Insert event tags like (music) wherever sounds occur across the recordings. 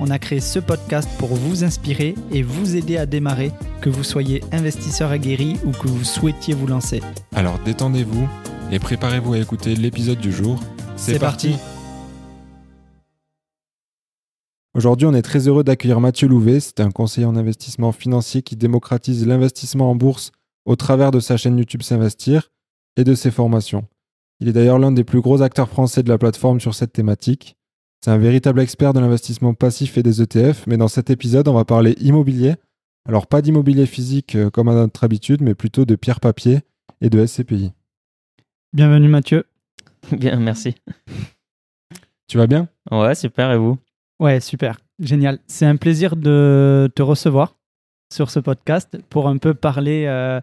on a créé ce podcast pour vous inspirer et vous aider à démarrer, que vous soyez investisseur aguerri ou que vous souhaitiez vous lancer. Alors détendez-vous et préparez-vous à écouter l'épisode du jour. C'est parti. Aujourd'hui, on est très heureux d'accueillir Mathieu Louvet. C'est un conseiller en investissement financier qui démocratise l'investissement en bourse au travers de sa chaîne YouTube S'investir et de ses formations. Il est d'ailleurs l'un des plus gros acteurs français de la plateforme sur cette thématique. C'est un véritable expert de l'investissement passif et des ETF, mais dans cet épisode, on va parler immobilier. Alors pas d'immobilier physique euh, comme à notre habitude, mais plutôt de pierre-papier et de SCPI. Bienvenue Mathieu. (laughs) Bien, merci. Tu vas bien? Ouais, super, et vous? Ouais, super, génial. C'est un plaisir de te recevoir sur ce podcast pour un peu parler euh,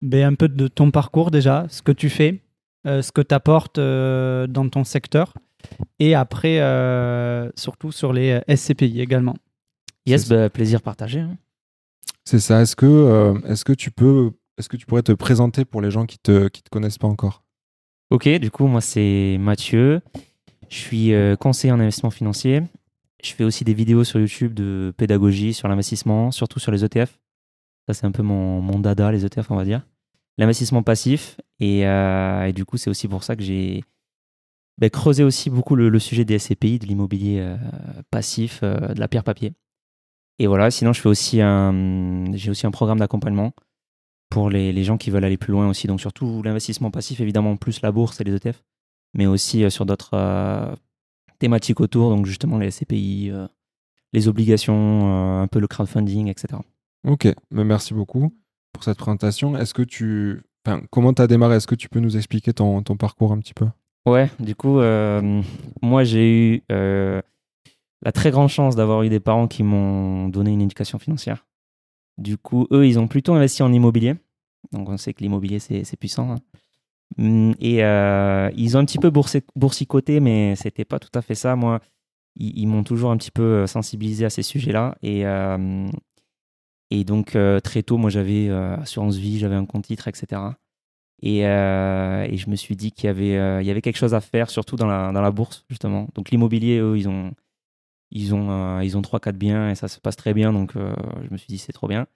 ben, un peu de ton parcours déjà, ce que tu fais, euh, ce que tu apportes euh, dans ton secteur et après euh, surtout sur les SCPI également. Yes, C'est- bah, plaisir partagé. hein. C'est ça. Est-ce que, euh, est-ce que tu peux, est-ce que tu pourrais te présenter pour les gens qui te, qui te connaissent pas encore? Ok, du coup, moi, c'est Mathieu. Je suis euh, conseiller en investissement financier. Je fais aussi des vidéos sur YouTube de pédagogie sur l'investissement, surtout sur les ETF. Ça, c'est un peu mon, mon dada, les ETF, on va dire. L'investissement passif. Et, euh, et du coup, c'est aussi pour ça que j'ai ben, creusé aussi beaucoup le, sujet des SCPI, de l'immobilier euh, passif, euh, de la pierre papier. Et voilà, sinon, je fais aussi un, j'ai aussi un programme d'accompagnement pour les, les gens qui veulent aller plus loin aussi. Donc, surtout l'investissement passif, évidemment, plus la bourse et les ETF, mais aussi euh, sur d'autres thématiques autour, donc justement les SCPI, les obligations, un peu le crowdfunding, etc. Ok, mais merci beaucoup pour cette présentation. Est-ce que tu, comment tu as démarré? Est-ce que tu peux nous expliquer ton, ton parcours un petit peu? Ouais, du coup, euh, moi j'ai eu euh, la très grande chance d'avoir eu des parents qui m'ont donné une éducation financière. Du coup, eux, ils ont plutôt investi en immobilier. Donc on sait que l'immobilier, c'est puissant. hein. Hum, Et euh, ils ont un petit peu boursicoté, mais c'était pas tout à fait ça. Moi, ils, m'ont toujours un petit peu sensibilisé à ces sujets-là. Et, donc, très tôt, moi, j'avais assurance vie, j'avais un compte titre, etc. Et, euh, et je me suis dit qu'il y avait, euh, quelque chose à faire, surtout dans la, bourse, justement. Donc l'immobilier, eux, ils ont, ils ont, euh, ils ont 3-4 biens et ça se passe très bien. Donc euh, je me suis dit, c'est trop bien.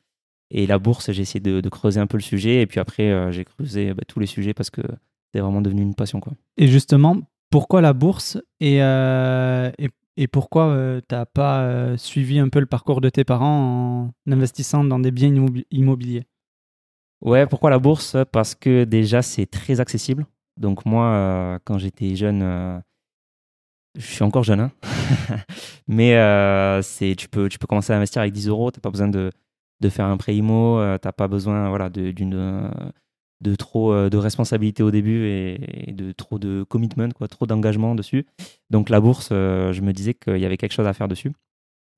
Et la bourse, j'ai essayé de, creuser un peu le sujet. Et puis après, euh, j'ai creusé bah, tous les sujets parce que c'est vraiment devenu une passion. Quoi. Et justement, pourquoi la bourse et, euh, et, pourquoi tu n'as pas euh, suivi un peu le parcours de tes parents en investissant dans des biens immobi- immobiliers? Ouais, pourquoi la bourse? Parce que déjà, c'est très accessible. Donc moi, euh, quand j'étais jeune, euh, je suis encore jeune, hein (laughs) mais euh, tu, peux, tu peux commencer à investir avec 10 euros, tu n'as pas besoin de, de faire un prêt IMO, tu n'as pas besoin voilà, de, de trop de responsabilité au début et, et de trop de commitment, quoi, trop d'engagement dessus. Donc la bourse, je me disais qu'il y avait quelque chose à faire dessus.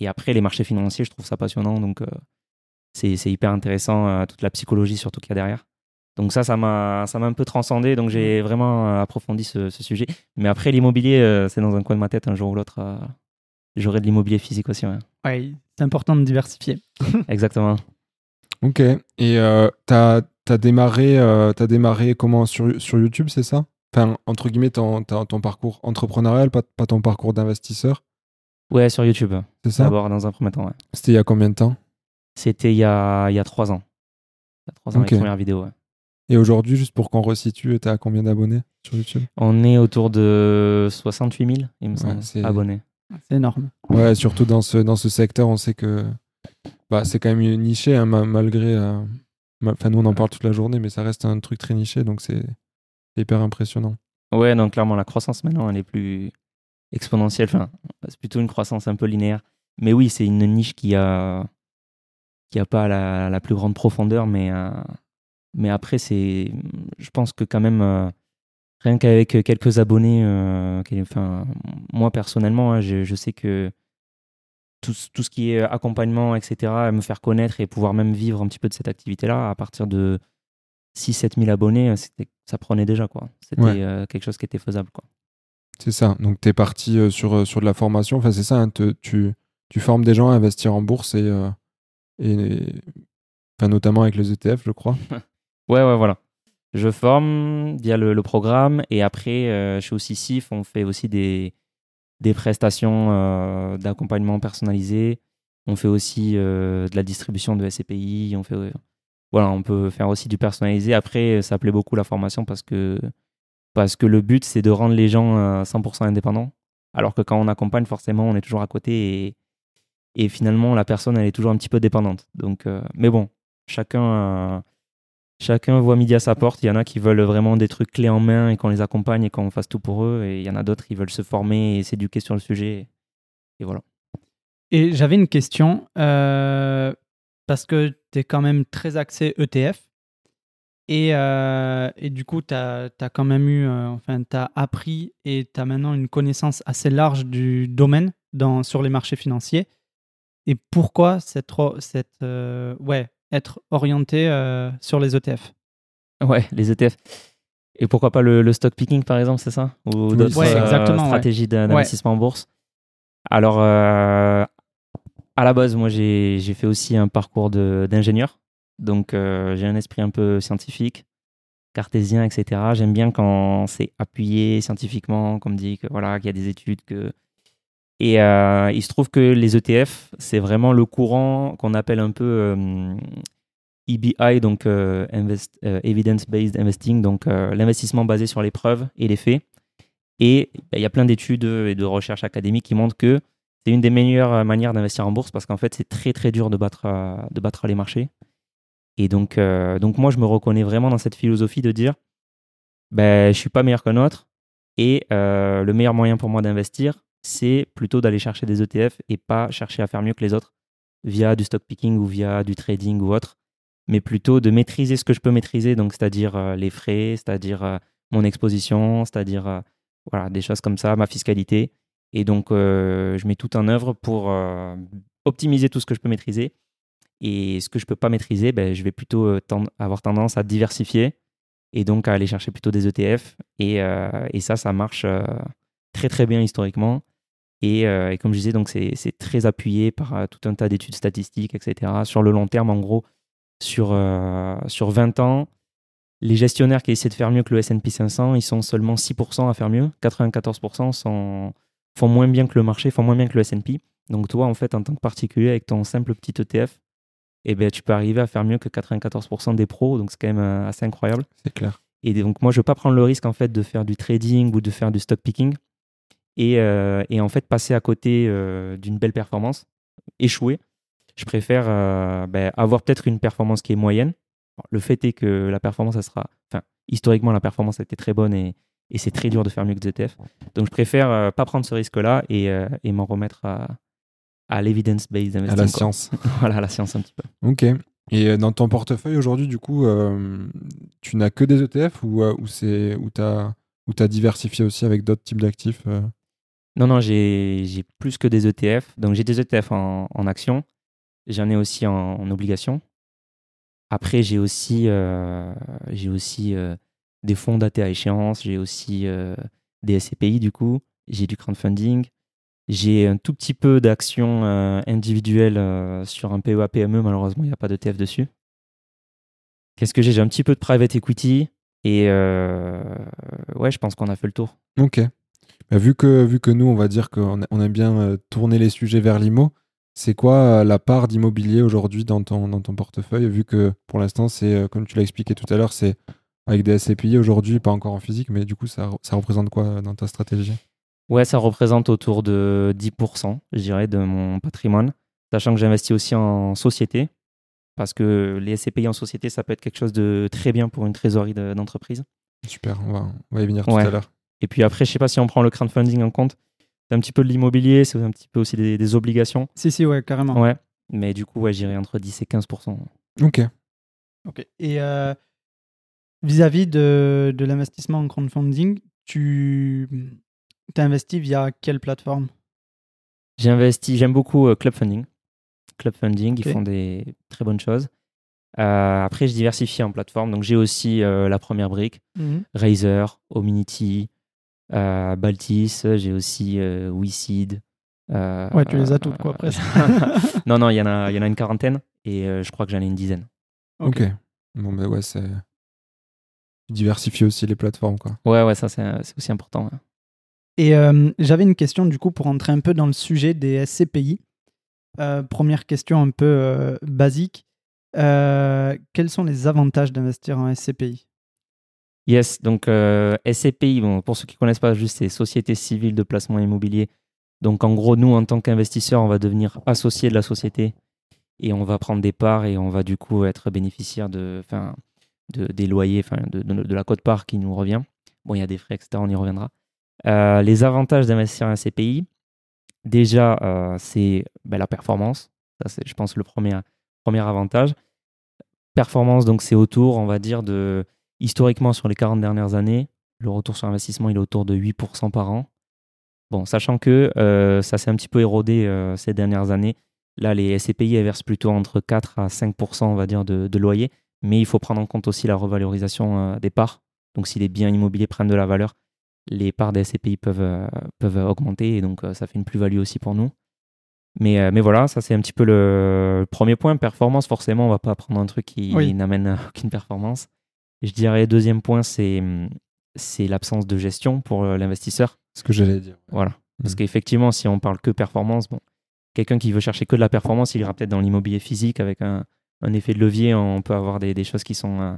Et après, les marchés financiers, je trouve ça passionnant. Donc c'est c'est hyper intéressant, euh, toute la psychologie surtout qu'il y a derrière. Donc ça, ça m'a ça m'a un peu transcendé, donc j'ai vraiment euh, approfondi ce, ce sujet. Mais après, l'immobilier, euh, c'est dans un coin de ma tête, un jour ou l'autre, euh, j'aurai de l'immobilier physique aussi. ouais. Ouais, c'est important de diversifier. (laughs) Exactement. Ok. Et euh, t'as as démarré, euh, t'as démarré comment? Sur, sur YouTube, c'est ça? Enfin, entre guillemets, ton, ton, ton parcours entrepreneurial, pas, pas ton parcours d'investisseur, Ouais, sur YouTube, c'est ça? D'abord, dans un premier temps. ouais. C'était il y a combien de temps? C'était il y a, il y a trois ans. Il y a trois ans, Ok. les premières vidéos. ouais. Et aujourd'hui, juste pour qu'on resitue, t'es à combien d'abonnés sur YouTube? On est autour de 68 000, il me semble, c'est- abonnés. C'est énorme. Ouais, surtout dans ce, dans ce secteur, on sait que bah, c'est quand même niché, hein, ma- malgré. euh, Enfin, nous, on en parle toute la journée, mais ça reste un truc très niché, donc c'est c'est hyper impressionnant. Ouais, donc clairement, la croissance maintenant, elle est plus exponentielle. Enfin, c'est plutôt une croissance un peu linéaire. Mais oui, c'est une niche qui a, qui a pas la, la plus grande profondeur, mais, euh, mais après, c'est, je pense que quand même, euh, rien qu'avec quelques abonnés, euh, enfin, moi personnellement, hein, je, je sais que tout, tout, ce qui est accompagnement, etc., me faire connaître et pouvoir même vivre un petit peu de cette activité-là, à partir de 6-7 000 abonnés, ça prenait déjà. quoi. C'était quelque chose qui était faisable. quoi. C'est ça. Donc, tu es parti sur, sur de la formation. Enfin, c'est ça. Hein, tu, tu formes des gens à investir en bourse et, et enfin, notamment avec les ETF, je crois. (laughs) ouais, ouais, voilà. Je forme via le, programme et après, euh, chez OCCIF, on fait aussi des, des prestations euh, d'accompagnement personnalisé. On fait aussi euh, de la distribution de SCPI. On, fait, voilà, on peut faire aussi du personnalisé. Après, ça plaît beaucoup la formation parce que, parce que le but, c'est de rendre les gens 100% indépendants. Alors que quand on accompagne, forcément, on est toujours à côté et, et finalement, la personne, elle est toujours un petit peu dépendante. Donc, mais bon, chacun chacun voit midi à sa porte. Il y en a qui veulent vraiment des trucs clés en main et qu'on les accompagne et qu'on fasse tout pour eux. Et il y en a d'autres qui veulent se former et s'éduquer sur le sujet. Et voilà. Et j'avais une question, euh, parce que tu es quand même très axé ETF. Et, euh, et du coup, tu as, quand même eu, euh, enfin, tu as appris et tu as maintenant une connaissance assez large du domaine dans, sur les marchés financiers. Et pourquoi cette, cette ouais, être orienté euh, sur les ETF. Ouais, les ETF. Et pourquoi pas le, stock picking, par exemple, c'est ça? Ou d'autres euh, stratégies d'investissement en bourse? Alors, euh, à la base, moi, j'ai fait aussi un parcours d'ingénieur. Donc, j'ai un esprit un peu scientifique, cartésien, etc. J'aime bien quand c'est appuyé scientifiquement, comme dit que voilà qu'il y a des études, que et euh, il se trouve que les ETF, c'est vraiment le courant qu'on appelle un peu EBI, euh, donc euh, Evidence-Based Investing, donc l'investissement basé sur les preuves et les faits. Et bah, il y a plein d'études et de recherches académiques qui montrent que c'est une des meilleures manières d'investir en bourse parce qu'en fait, c'est très très dur de battre, de battre les marchés. Et donc, donc moi, je me reconnais vraiment dans cette philosophie de dire, ben, je ne suis pas meilleur qu'un autre. Et le meilleur moyen pour moi d'investir, c'est plutôt d'aller chercher des ETF et pas chercher à faire mieux que les autres via du stock picking ou via du trading ou autre, mais plutôt de maîtriser ce que je peux maîtriser, donc c'est-à-dire euh, les frais, c'est-à-dire euh, mon exposition, c'est-à-dire euh, voilà, des choses comme ça, ma fiscalité. Et donc, je mets tout en œuvre pour optimiser tout ce que je peux maîtriser. Et ce que je ne peux pas maîtriser, ben, je vais plutôt avoir tendance à diversifier et donc à aller chercher plutôt des ETF. Et, et ça, ça marche très très bien historiquement. Euh, et, comme je disais, donc c'est, très appuyé par euh, tout un tas d'études statistiques, etc. Sur le long terme, en gros, sur, euh, sur 20 ans, les gestionnaires qui essaient de faire mieux que le S&P 500, ils sont seulement 6% à faire mieux. 94% sont, font moins bien que le marché, font moins bien que le S&P. Donc toi, en fait, en tant que particulier, avec ton simple petit ETF, eh ben, tu peux arriver à faire mieux que 94% des pros. Donc c'est quand même assez incroyable. C'est clair. Et donc moi, je ne veux pas prendre le risque en fait de faire du trading ou de faire du stock picking et, euh, et en fait passer à côté euh, d'une belle performance, échouer. Je préfère euh, ben, avoir peut-être une performance qui est moyenne. Le fait est que la performance, ça sera. Enfin, historiquement, la performance a été très bonne et, et c'est très dur de faire mieux que ZTF. Donc, je préfère pas prendre ce risque-là et, et m'en remettre à, à l'evidence-based. À la science. (laughs) voilà, à la science un petit peu. Ok. Et dans ton portefeuille aujourd'hui, du coup, tu n'as que des ETF ou, ou tu as, as, diversifié aussi avec d'autres types d'actifs non, non, j'ai plus que des ETF. Donc j'ai des ETF en, en action. J'en ai aussi en, obligation. Après, j'ai aussi, euh, aussi euh, des fonds datés à échéance. J'ai aussi euh, des SCPI, du coup. J'ai du crowdfunding. J'ai un tout petit peu d'actions individuelles sur un PEA PME. Malheureusement, il n'y a pas d'ETF dessus. Qu'est-ce que j'ai? J'ai un petit peu de private equity. Et ouais, je pense qu'on a fait le tour. Ok. Bah, vu, que, vu que nous, on va dire qu'on on aime bien euh, tourner les sujets vers l'IMO, c'est quoi euh, la part d'immobilier aujourd'hui dans ton, dans ton portefeuille Vu que pour l'instant, c'est, euh, comme tu l'as expliqué tout à l'heure, c'est avec des SCPI aujourd'hui, pas encore en physique, mais du coup, ça, ça représente quoi dans ta stratégie? Ouais, ça représente autour de 10%, je dirais, de mon patrimoine, sachant que j'investis aussi en société, parce que les SCPI en société, ça peut être quelque chose de très bien pour une trésorerie d'entreprise. Super, on va, on va y venir tout à l'heure. Et puis après, je sais pas si on prend le crowdfunding en compte. C'est un petit peu de l'immobilier, c'est un petit peu aussi des, obligations. Si, si, ouais, carrément. Ouais. Mais du coup, ouais, j'irai entre 10 et 15% Ok. Ok. Et euh, vis-à-vis de, de l'investissement en crowdfunding, tu as investi via quelle plateforme? J'ai investi, j'aime beaucoup euh, Club Funding. Club Funding, Ok. ils font des très bonnes choses. Euh, après, je diversifie en plateforme. Donc, j'ai aussi euh, la première brique, Razer, Ominity, euh, Baltis. J'ai aussi euh, WeSeed. euh, Ouais, tu les as toutes, euh, quoi, presque. (laughs) non, non, il y, en a- il y en a une quarantaine et euh, je crois que j'en ai une dizaine. Ok. Bon, ben ouais, c'est. Tu diversifies aussi les plateformes, quoi. Ouais, ouais, ça, c'est c'est aussi important. ouais. Et euh, j'avais une question du coup pour entrer un peu dans le sujet des SCPI. Euh, première question un peu euh, basique. Euh, quels sont les avantages d'investir en SCPI Yes, donc euh, SCPI, bon, pour ceux qui ne connaissent pas, juste c'est Société civile de placement immobilier. Donc en gros, nous, en tant qu'investisseurs, on va devenir associé de la société et on va prendre des parts et on va du coup être bénéficiaire de, enfin, de, des loyers, de, de, de la cote-part qui nous revient. Bon, il y a des frais, etc., on y reviendra. Euh, les avantages d'investir en SCPI, déjà, euh, c'est ben, la performance. Ça, c'est, je pense, le premier, premier avantage. Performance, donc c'est autour, on va dire, de historiquement sur les 40 dernières années, le retour sur investissement, il est autour de 8% par an. Bon, sachant que euh, ça s'est un petit peu érodé euh, ces dernières années. Là, les SCPI elles versent plutôt entre 4 à 5%, on va dire, de, de loyer. Mais il faut prendre en compte aussi la revalorisation euh, des parts. Donc, si les biens immobiliers prennent de la valeur, les parts des SCPI peuvent, peuvent augmenter. Et donc, ça fait une plus-value aussi pour nous. Mais, mais voilà, ça, c'est un petit peu le, le premier point. Performance, forcément, on va pas prendre un truc qui Oui. n'amène aucune performance. Je dirais, deuxième point, c'est hum, c'est l'absence de gestion pour euh, l'investisseur. Ce que j'allais dire. Voilà. Parce Mm. qu'effectivement, si on parle que performance, bon, quelqu'un qui veut chercher que de la performance, il ira peut-être dans l'immobilier physique avec un, un effet de levier. On peut avoir des, des choses qui sont euh,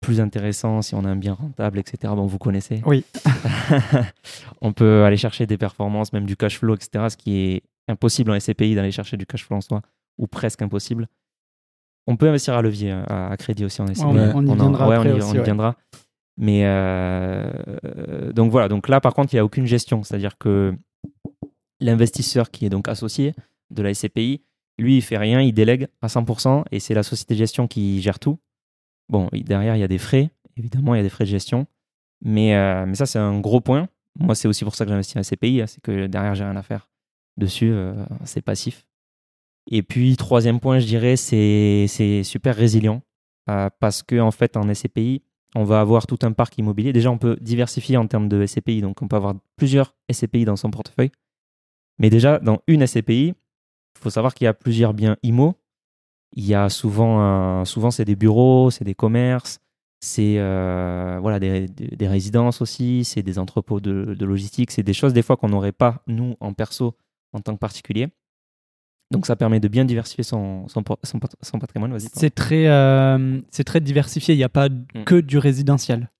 plus intéressantes si on a un bien rentable, etc. Bon, vous connaissez. Oui. (laughs) on peut aller chercher des performances, même du cash flow, etc. Ce qui est impossible en SCPI d'aller chercher du cash flow en soi, ou presque impossible. On peut investir à levier, euh, à, à crédit aussi en SCPI. on, Ouais. on y en- viendra ouais, on y, aussi, on y ouais. viendra. Mais euh, donc voilà, donc là par contre, il n'y a aucune gestion. C'est-à-dire que l'investisseur qui est donc associé de la SCPI, lui, il fait rien, il délègue à 100% et c'est la société de gestion qui gère tout. Bon, derrière, il y a des frais, évidemment, il y a des frais de gestion. Mais, euh, mais ça, c'est un gros point. Moi, c'est aussi pour ça que j'investis en SCPI, hein, c'est que derrière, j'ai rien à faire dessus, euh, c'est passif. Et puis, troisième point, je dirais, c'est super résilient euh, parce que en fait, en SCPI, on va avoir tout un parc immobilier. Déjà, on peut diversifier en termes de SCPI, donc on peut avoir plusieurs SCPI dans son portefeuille. Mais déjà, dans une SCPI, il faut savoir qu'il y a plusieurs biens IMO. Il y a souvent, souvent c'est des bureaux, c'est des commerces, c'est euh, voilà, des, résidences aussi, c'est des entrepôts de logistique, c'est des choses des fois qu'on n'aurait pas, nous, en perso, en tant que particulier. Donc ça permet de bien diversifier son, son, son pat- son patrimoine. C'est très, euh, très diversifié. Il n'y a pas Mm. que du résidentiel.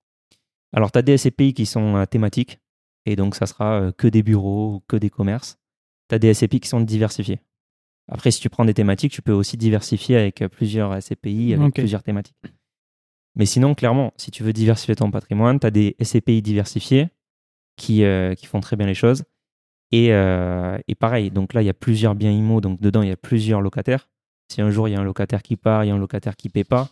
Alors, tu as des SCPI qui sont euh, thématiques, et donc ça sera euh, que des bureaux ou que des commerces. Tu as des SCPI qui sont diversifiés. Après, si tu prends des thématiques, tu peux aussi diversifier avec plusieurs SCPI, avec plusieurs thématiques. Mais sinon, clairement, si tu veux diversifier ton patrimoine, tu as des SCPI diversifiés qui, euh, qui font très bien les choses. Et, euh, et pareil, donc là, il y a plusieurs biens IMO, donc dedans, il y a plusieurs locataires. Si un jour, il y a un locataire qui part, il y a un locataire qui ne paie pas,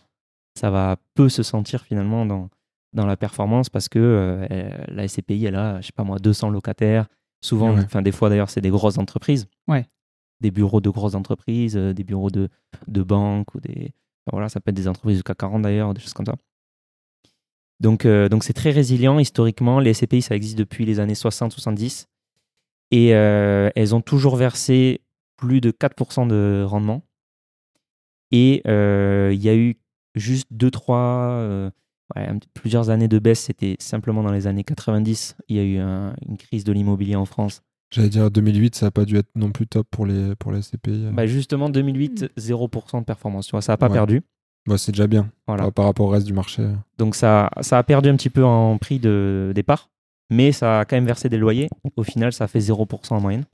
ça va peu se sentir finalement dans, dans la performance parce que euh, la SCPI, elle a, je sais pas moi, 200 locataires. Souvent, Ouais. enfin des fois d'ailleurs, c'est des grosses entreprises. Ouais. Des bureaux de grosses entreprises, euh, des bureaux de, de banques ou des. enfin, voilà, ça peut être des entreprises du CAC 40 d'ailleurs, des choses comme ça. Donc, donc c'est très résilient historiquement. Les SCPI, ça existe depuis les années 60-70. Et euh, elles ont toujours versé plus de 4% de rendement. Et euh, il y a eu juste 2-3, ouais, un petit- plusieurs années de baisse. C'était simplement dans les années 90. Il y a eu un- une crise de l'immobilier en France. J'allais dire 2008, ça n'a pas dû être non plus top pour les, pour les SCPI. Bah, justement, 2008, 0% de performance. Tu vois, ça n'a pas Ouais. perdu. Bah, c'est déjà bien Voilà. par rapport au reste du marché. Donc ça, ça a perdu un petit peu en prix de départ, mais ça a quand même versé des loyers. Au final, ça a fait 0% en moyenne.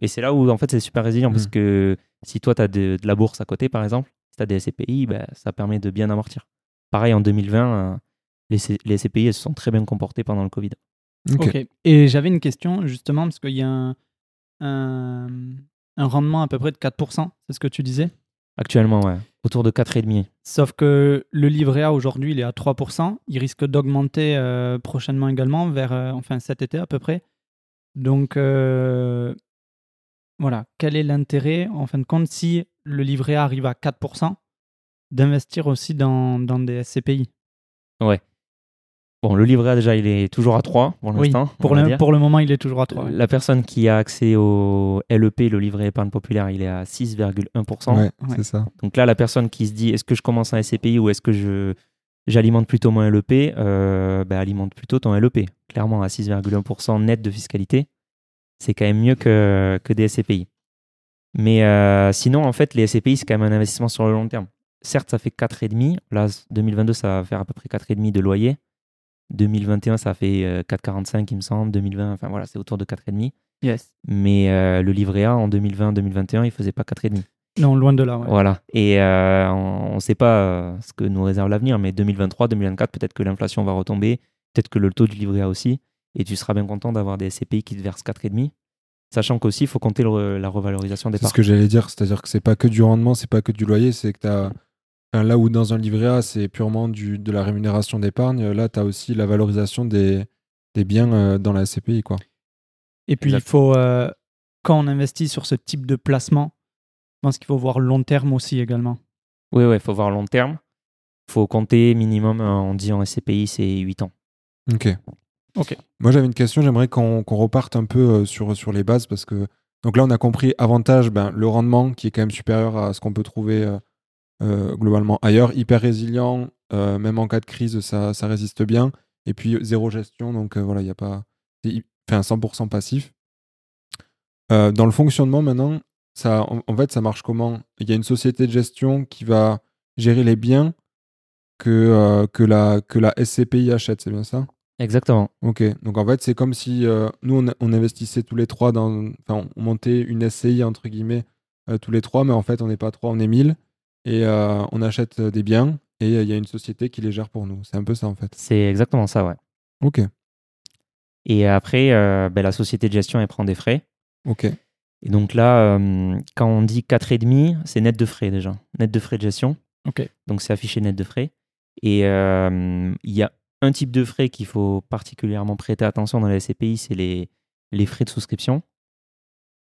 Et c'est là où en fait c'est super résilient parce Mm. que si toi tu as de, de la bourse à côté par exemple, si tu as des SCPI, bah, ça permet de bien amortir. Pareil en 2020, euh, les, C- les SCPI elles se sont très bien comportées pendant le Covid. Ok. Et j'avais une question justement parce qu'il y a un, un, un rendement à peu près de 4%, c'est ce que tu disais? Actuellement, ouais, autour de 4,5. Sauf que le livret A aujourd'hui, il est à 3%. Il risque d'augmenter euh, prochainement également, vers euh, enfin cet été à peu près. Donc, euh, voilà, quel est l'intérêt, en fin de compte, si le livret A arrive à 4%, d'investir aussi dans, dans des SCPI Ouais. Bon, le livret A, déjà, il est toujours à 3 pour Oui, l'instant. pour le, dire. pour le moment, il est toujours à 3. La personne qui a accès au LEP, le livret épargne populaire, il est à 6,1%. Ouais, Ouais. c'est ça. Donc là, la personne qui se dit est-ce que je commence un SCPI ou est-ce que je j'alimente plutôt mon LEP euh, bah, Alimente plutôt ton LEP. Clairement, à 6,1% net de fiscalité, c'est quand même mieux que, que des SCPI. Mais euh, sinon, en fait, les SCPI, c'est quand même un investissement sur le long terme. Certes, ça fait 4,5. Là, 2022, ça va faire à peu près 4,5 de loyer. 2021, ça fait euh, 4,45, il me semble. 2020, enfin voilà, c'est autour de 4,5. Yes. Mais euh, le livret A, en 2020-2021, il faisait pas 4,5. Non, loin de là. ouais. Voilà. Et euh, on ne sait pas euh, ce que nous réserve l'avenir, mais 2023, 2024, peut-être que l'inflation va retomber, peut-être que le taux du livret A aussi, et tu seras bien content d'avoir des SCPI qui te versent 4,5. Sachant qu'aussi, il faut compter le- la revalorisation des C'est parts. ce que j'allais dire, c'est-à-dire que c'est pas que du rendement, c'est pas que du loyer, c'est que tu as. Là où dans un livret A, c'est purement du, de la rémunération d'épargne, là, tu as aussi la valorisation des, des biens euh, dans la SCPI. Quoi. Et puis, il faut, euh, quand on investit sur ce type de placement, je pense qu'il faut voir long terme aussi également. Oui, il faut voir long terme. Il faut compter minimum, euh, on dit en SCPI, c'est 8 ans. Ok. Ok. Moi, j'avais une question, j'aimerais qu'on reparte un peu euh, sur, sur les bases parce que. Donc là, on a compris avantage, ben, le rendement qui est quand même supérieur à ce qu'on peut trouver globalement ailleurs, hyper résilient, euh, même en cas de crise, ça, ça résiste bien. Et puis zéro gestion, donc euh, voilà, il n'y a pas. Enfin, 100% passif. Euh, dans le fonctionnement maintenant, ça, en, en fait, ça marche comment? Il y a une société de gestion qui va gérer les biens que, euh, que, la, que la SCPI achète, c'est bien ça? Exactement. Ok, donc en fait, c'est comme si euh, nous, on, on investissait tous les trois dans. Enfin, on montait une SCI, entre guillemets, euh, tous les trois, mais en fait, on n'est pas trois, on est mille. Et euh, on achète euh, des biens et euh, il y a une société qui les gère pour nous. C'est un peu ça, en fait. C'est exactement ça, ouais. Ok, Et après, euh, ben, la société de gestion, elle prend des frais. ok. Et donc là, euh, quand on dit 4,5, c'est net de frais déjà. Net de frais de gestion. Ok. Donc c'est affiché net de frais. Et euh, il y a un type de frais qu'il faut particulièrement prêter attention dans la SCPI, c'est les, les frais de souscription.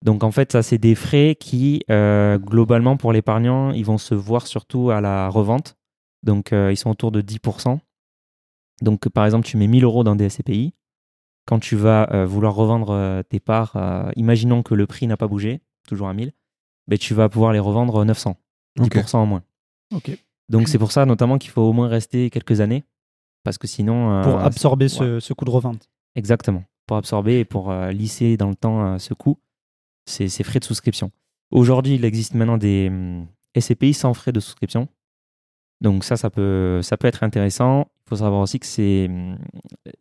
Donc en fait, ça, c'est des frais qui, euh, globalement, pour l'épargnant, ils vont se voir surtout à la revente. Donc euh, ils sont autour de 10%. Donc par exemple, tu mets 1000 euros dans des SCPI. Quand tu vas euh, vouloir revendre tes parts, imaginons que le prix n'a pas bougé, toujours à 1000, ben, tu vas pouvoir les revendre 900, 10% Ok. en moins. Donc c'est pour ça notamment qu'il faut au moins rester quelques années, parce que sinon... Pour absorber ce, ce coût de revente. Exactement. Pour absorber et pour lisser dans le temps ce coût, ces, ces frais de souscription. Aujourd'hui, il existe maintenant des hum, SCPI sans frais de souscription. Donc ça, ça peut, ça peut être intéressant. Il faut savoir aussi que c'est hum,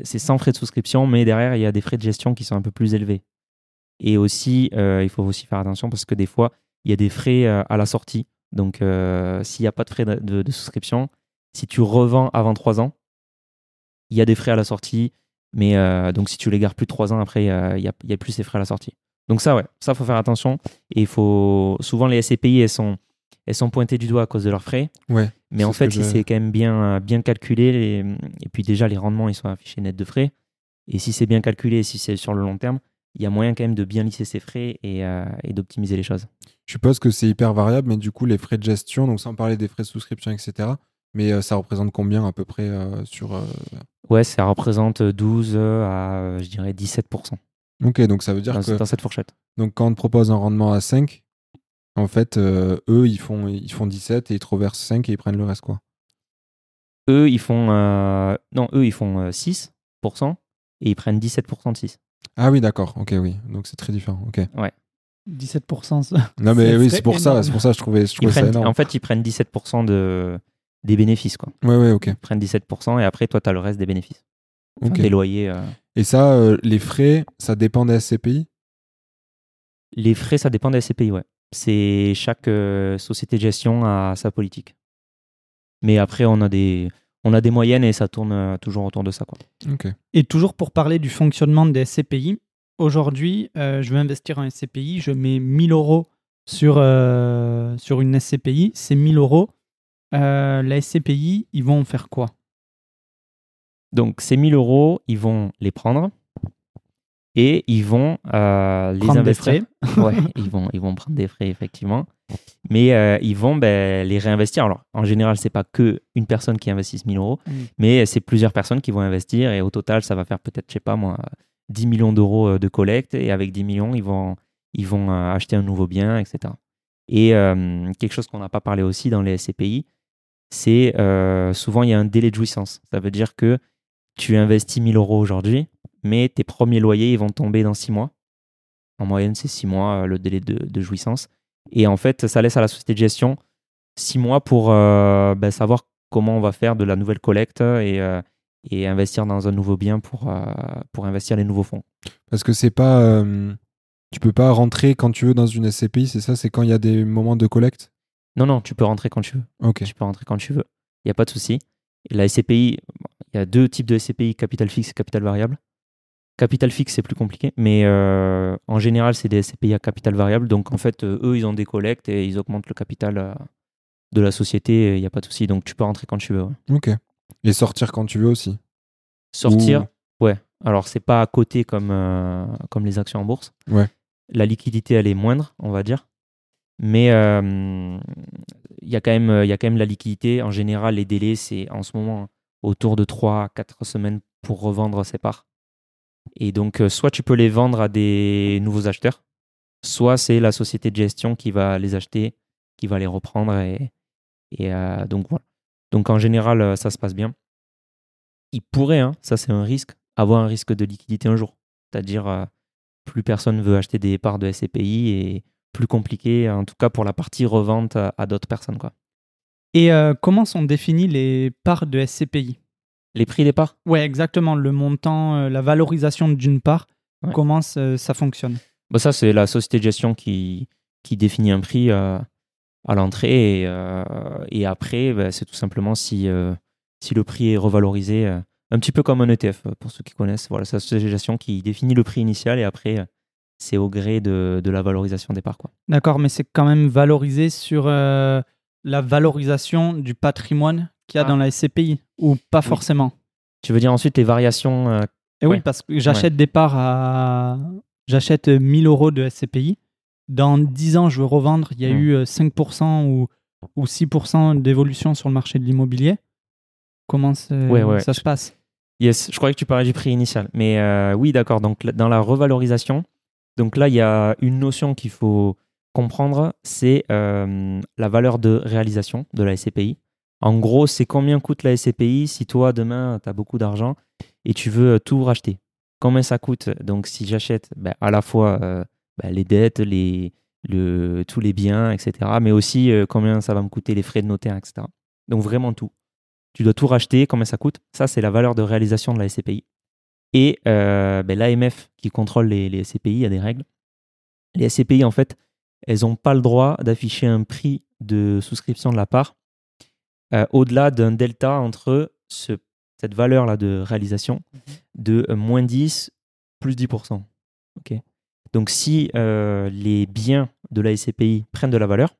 c'est sans frais de souscription, mais derrière, il y a des frais de gestion qui sont un peu plus élevés. Et aussi, euh, il faut aussi faire attention parce que des fois, il y a des frais euh, à la sortie. Donc, euh, s'il n'y a pas de frais de, souscription, si tu revends avant 3 ans, il y a des frais à la sortie. Mais donc, si tu les gardes plus de 3 ans, après, il n'y y a plus ces frais à la sortie. Donc, ça, ouais, ça, faut faire attention. Et il faut. Souvent, les SCPI, elles sont, elles sont pointées du doigt à cause de leurs frais. Ouais. Mais en fait, si je- c'est quand même bien, bien calculé, les- et puis déjà, les rendements, ils sont affichés net de frais. Et si c'est bien calculé, si c'est sur le long terme, il y a moyen quand même de bien lisser ses frais et, euh, et d'optimiser les choses. Je suppose que c'est hyper variable, mais du coup, les frais de gestion, donc sans parler des frais de souscription, etc., mais euh, ça représente combien à peu près euh, sur. Ouais, ça représente 12 à, je dirais, 17% Ok, donc ça veut dire dans, que dans cette fourchette. donc, quand on te propose un rendement à 5, en fait, euh, eux, ils font, ils font 17 et ils te reversent 5 et ils prennent le reste, quoi. Eux, ils font, euh, non, eux, ils font euh, 6% et ils prennent 17% de 6. Ah oui, d'accord, ok, oui. Donc c'est très différent, ok. 17%. ça. Non, mais (laughs) oui, c'est pour ça, énorme. c'est pour ça que je trouvais, je trouvais ça prennent, énorme. en fait, ils prennent 17% de, des bénéfices. Quoi. Ouais, ouais, ok. Ils prennent 17% et après, toi, tu as le reste des bénéfices. Enfin, ok. Des loyers. euh. Et ça, euh, les frais, ça dépend des SCPI Les frais, ça dépend des SCPI, ouais. C'est chaque euh, société de gestion a sa politique. Mais après, on a des, on a des moyennes et ça tourne euh, toujours autour de ça. Quoi. Ok. Et toujours pour parler du fonctionnement des SCPI, aujourd'hui, euh, je veux investir en SCPI, je mets 1000 euros sur, euh, sur une SCPI, c'est 1000 euros. Euh, la SCPI, ils vont en faire quoi? Donc, ces 1000 euros, ils vont les prendre et ils vont euh, les Prendre des investir. (laughs) ouais, ils vont, ils vont prendre des frais, effectivement. Mais euh, ils vont ben, les réinvestir. Alors, en général, c'est pas que une personne qui investit 1000 euros, Mm. mais c'est plusieurs personnes qui vont investir. Et au total, ça va faire peut-être, je sais pas moi, 10 millions d'euros euh, de collecte. Et avec 10 millions, ils vont, ils vont acheter un nouveau bien, etc. Et euh, quelque chose qu'on n'a pas parlé aussi dans les SCPI, c'est souvent il y a un délai de jouissance. Ça veut dire que tu investis 1000 euros aujourd'hui, mais tes premiers loyers ils vont tomber dans 6 mois. En moyenne, c'est 6 mois euh, le délai de, de jouissance. Et en fait, ça laisse à la société de gestion 6 mois pour euh, ben, savoir comment on va faire de la nouvelle collecte et, euh, et investir dans un nouveau bien pour, euh, pour investir les nouveaux fonds. Parce que c'est pas. tu peux pas rentrer quand tu veux dans une SCPI, c'est ça? C'est quand il y a des moments de collecte? Non, non, tu peux rentrer quand tu veux. Ok. Tu peux rentrer quand tu veux. Il n'y a pas de souci. La SCPI, il y a deux types de SCPI, capital fixe et capital variable. Capital fixe, c'est plus compliqué, mais euh, en général, c'est des SCPI à capital variable. Donc, en fait, euh, eux, ils ont des collectes et ils augmentent le capital euh, de la société. Il n'y a pas de souci. Donc, tu peux rentrer quand tu veux. ouais. Ok. Et sortir quand tu veux aussi. Sortir, ouais. Alors, c'est pas à côté comme, comme les actions en bourse. Ouais. La liquidité, elle est moindre, on va dire. Mais il y, y a quand même la liquidité. En général, les délais, c'est en ce moment autour de 3 à 4 semaines pour revendre ses parts. Et donc, euh, soit tu peux les vendre à des nouveaux acheteurs, soit c'est la société de gestion qui va les acheter, qui va les reprendre. Et, euh, donc, voilà. Donc, en général, euh, ça se passe bien. Il pourrait, hein, ça c'est un risque, avoir un risque de liquidité un jour. C'est-à-dire, plus personne veut acheter des parts de SCPI et plus compliqué, en tout cas pour la partie revente à, à d'autres personnes. Quoi. Et euh, comment sont définies les parts de SCPI Les prix des parts? Ouais, exactement. Le montant, euh, la valorisation d'une part, Ouais. comment ça, ça fonctionne? Bah, Ça, c'est la société de gestion qui, qui définit un prix euh, à l'entrée. Et, et après, bah, c'est tout simplement si, si le prix est revalorisé, un petit peu comme un ETF, pour ceux qui connaissent. Voilà, c'est la société de gestion qui définit le prix initial et après, c'est au gré de, de la valorisation des parts. D'accord, mais c'est quand même valorisé sur euh, la valorisation du patrimoine qu'il y a Ah. dans la SCPI, ou pas forcément? Tu veux dire ensuite les variations euh, Et oui, parce que j'achète des parts à. J'achète 1000 euros de SCPI. Dans 10 ans, je veux revendre. Il y a Hmm. eu euh, 5% ou, ou 6% d'évolution sur le marché de l'immobilier. Comment Ouais, ça se passe? Yes, je croyais que tu parlais du prix initial. Mais euh, oui, d'accord. Donc, dans la revalorisation, donc là, il y a une notion qu'il faut comprendre, c'est euh, la valeur de réalisation de la SCPI. En gros, c'est combien coûte la SCPI si toi, demain, tu as beaucoup d'argent et tu veux euh, tout racheter? Combien ça coûte? Donc, si j'achète ben, à la fois euh, ben, les dettes, les, le, tous les biens, etc., mais aussi combien ça va me coûter les frais de notaire, etc. Donc, vraiment tout. Tu dois tout racheter, combien ça coûte? Ça, c'est la valeur de réalisation de la SCPI. Et ben, l'AMF qui contrôle les, les SCPI, a des règles. Les SCPI, en fait, elles n'ont pas le droit d'afficher un prix de souscription de la part euh, au-delà d'un delta entre ce- cette valeur-là de réalisation de euh, moins 10 plus 10%. Ok Donc, si euh, les biens de la SCPI prennent de la valeur,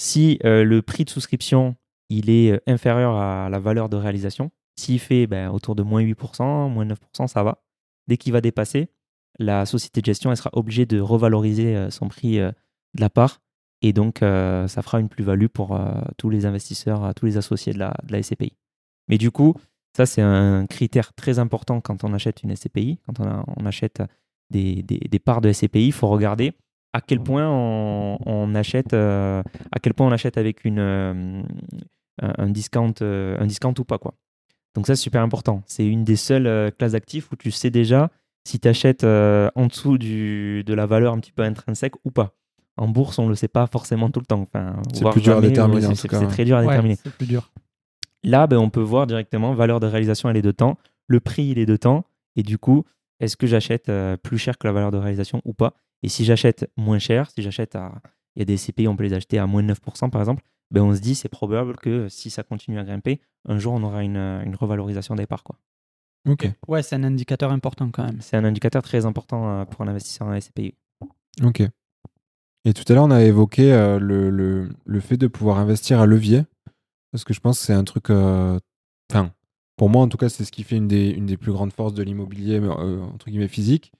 si le prix de souscription il est inférieur à la valeur de réalisation, s'il fait ben, autour de moins 8%, moins 9%, ça va. Dès qu'il va dépasser, la société de gestion elle sera obligée de revaloriser euh, son prix euh, de la part. Et donc, euh, ça fera une plus-value pour tous les investisseurs, tous les associés de la, SCPI. Mais du coup, ça, c'est un critère très important quand on achète une SCPI, quand on, achète des, parts de SCPI. Il faut regarder à quel point on, achète, à quel point on achète avec un, un discount, un discount ou pas. Quoi. Donc ça, c'est super important. C'est une des seules classes d'actifs où tu sais déjà si tu achètes euh, en dessous du, de la valeur un petit peu intrinsèque ou pas. En bourse, on ne le sait pas forcément tout le temps. Enfin, C'est plus dur à déterminer, C'est tout cas, c'est ouais. très dur à Ouais, déterminer. c'est plus dur. Là, ben, on peut voir directement valeur de réalisation, elle est de temps, le prix, il est de temps, et du coup, est-ce que j'achète euh, plus cher que la valeur de réalisation ou pas? Et si j'achète moins cher, si j'achète à. Il y a des CPI, on peut les acheter à moins de 9% par exemple, ben, on se dit c'est probable que si ça continue à grimper, un jour on aura une, euh, une revalorisation des parts. Quoi. Ok. Ouais, c'est un indicateur important quand même. C'est un indicateur très important euh, pour un investisseur en SCPI. Ok. Et tout à l'heure, on a évoqué euh, le, le- le fait de pouvoir investir à levier. Parce que je pense que c'est un truc. euh, Enfin, pour moi, en tout cas, c'est ce qui fait une des, une des plus grandes forces de l'immobilier, euh, entre guillemets, physique.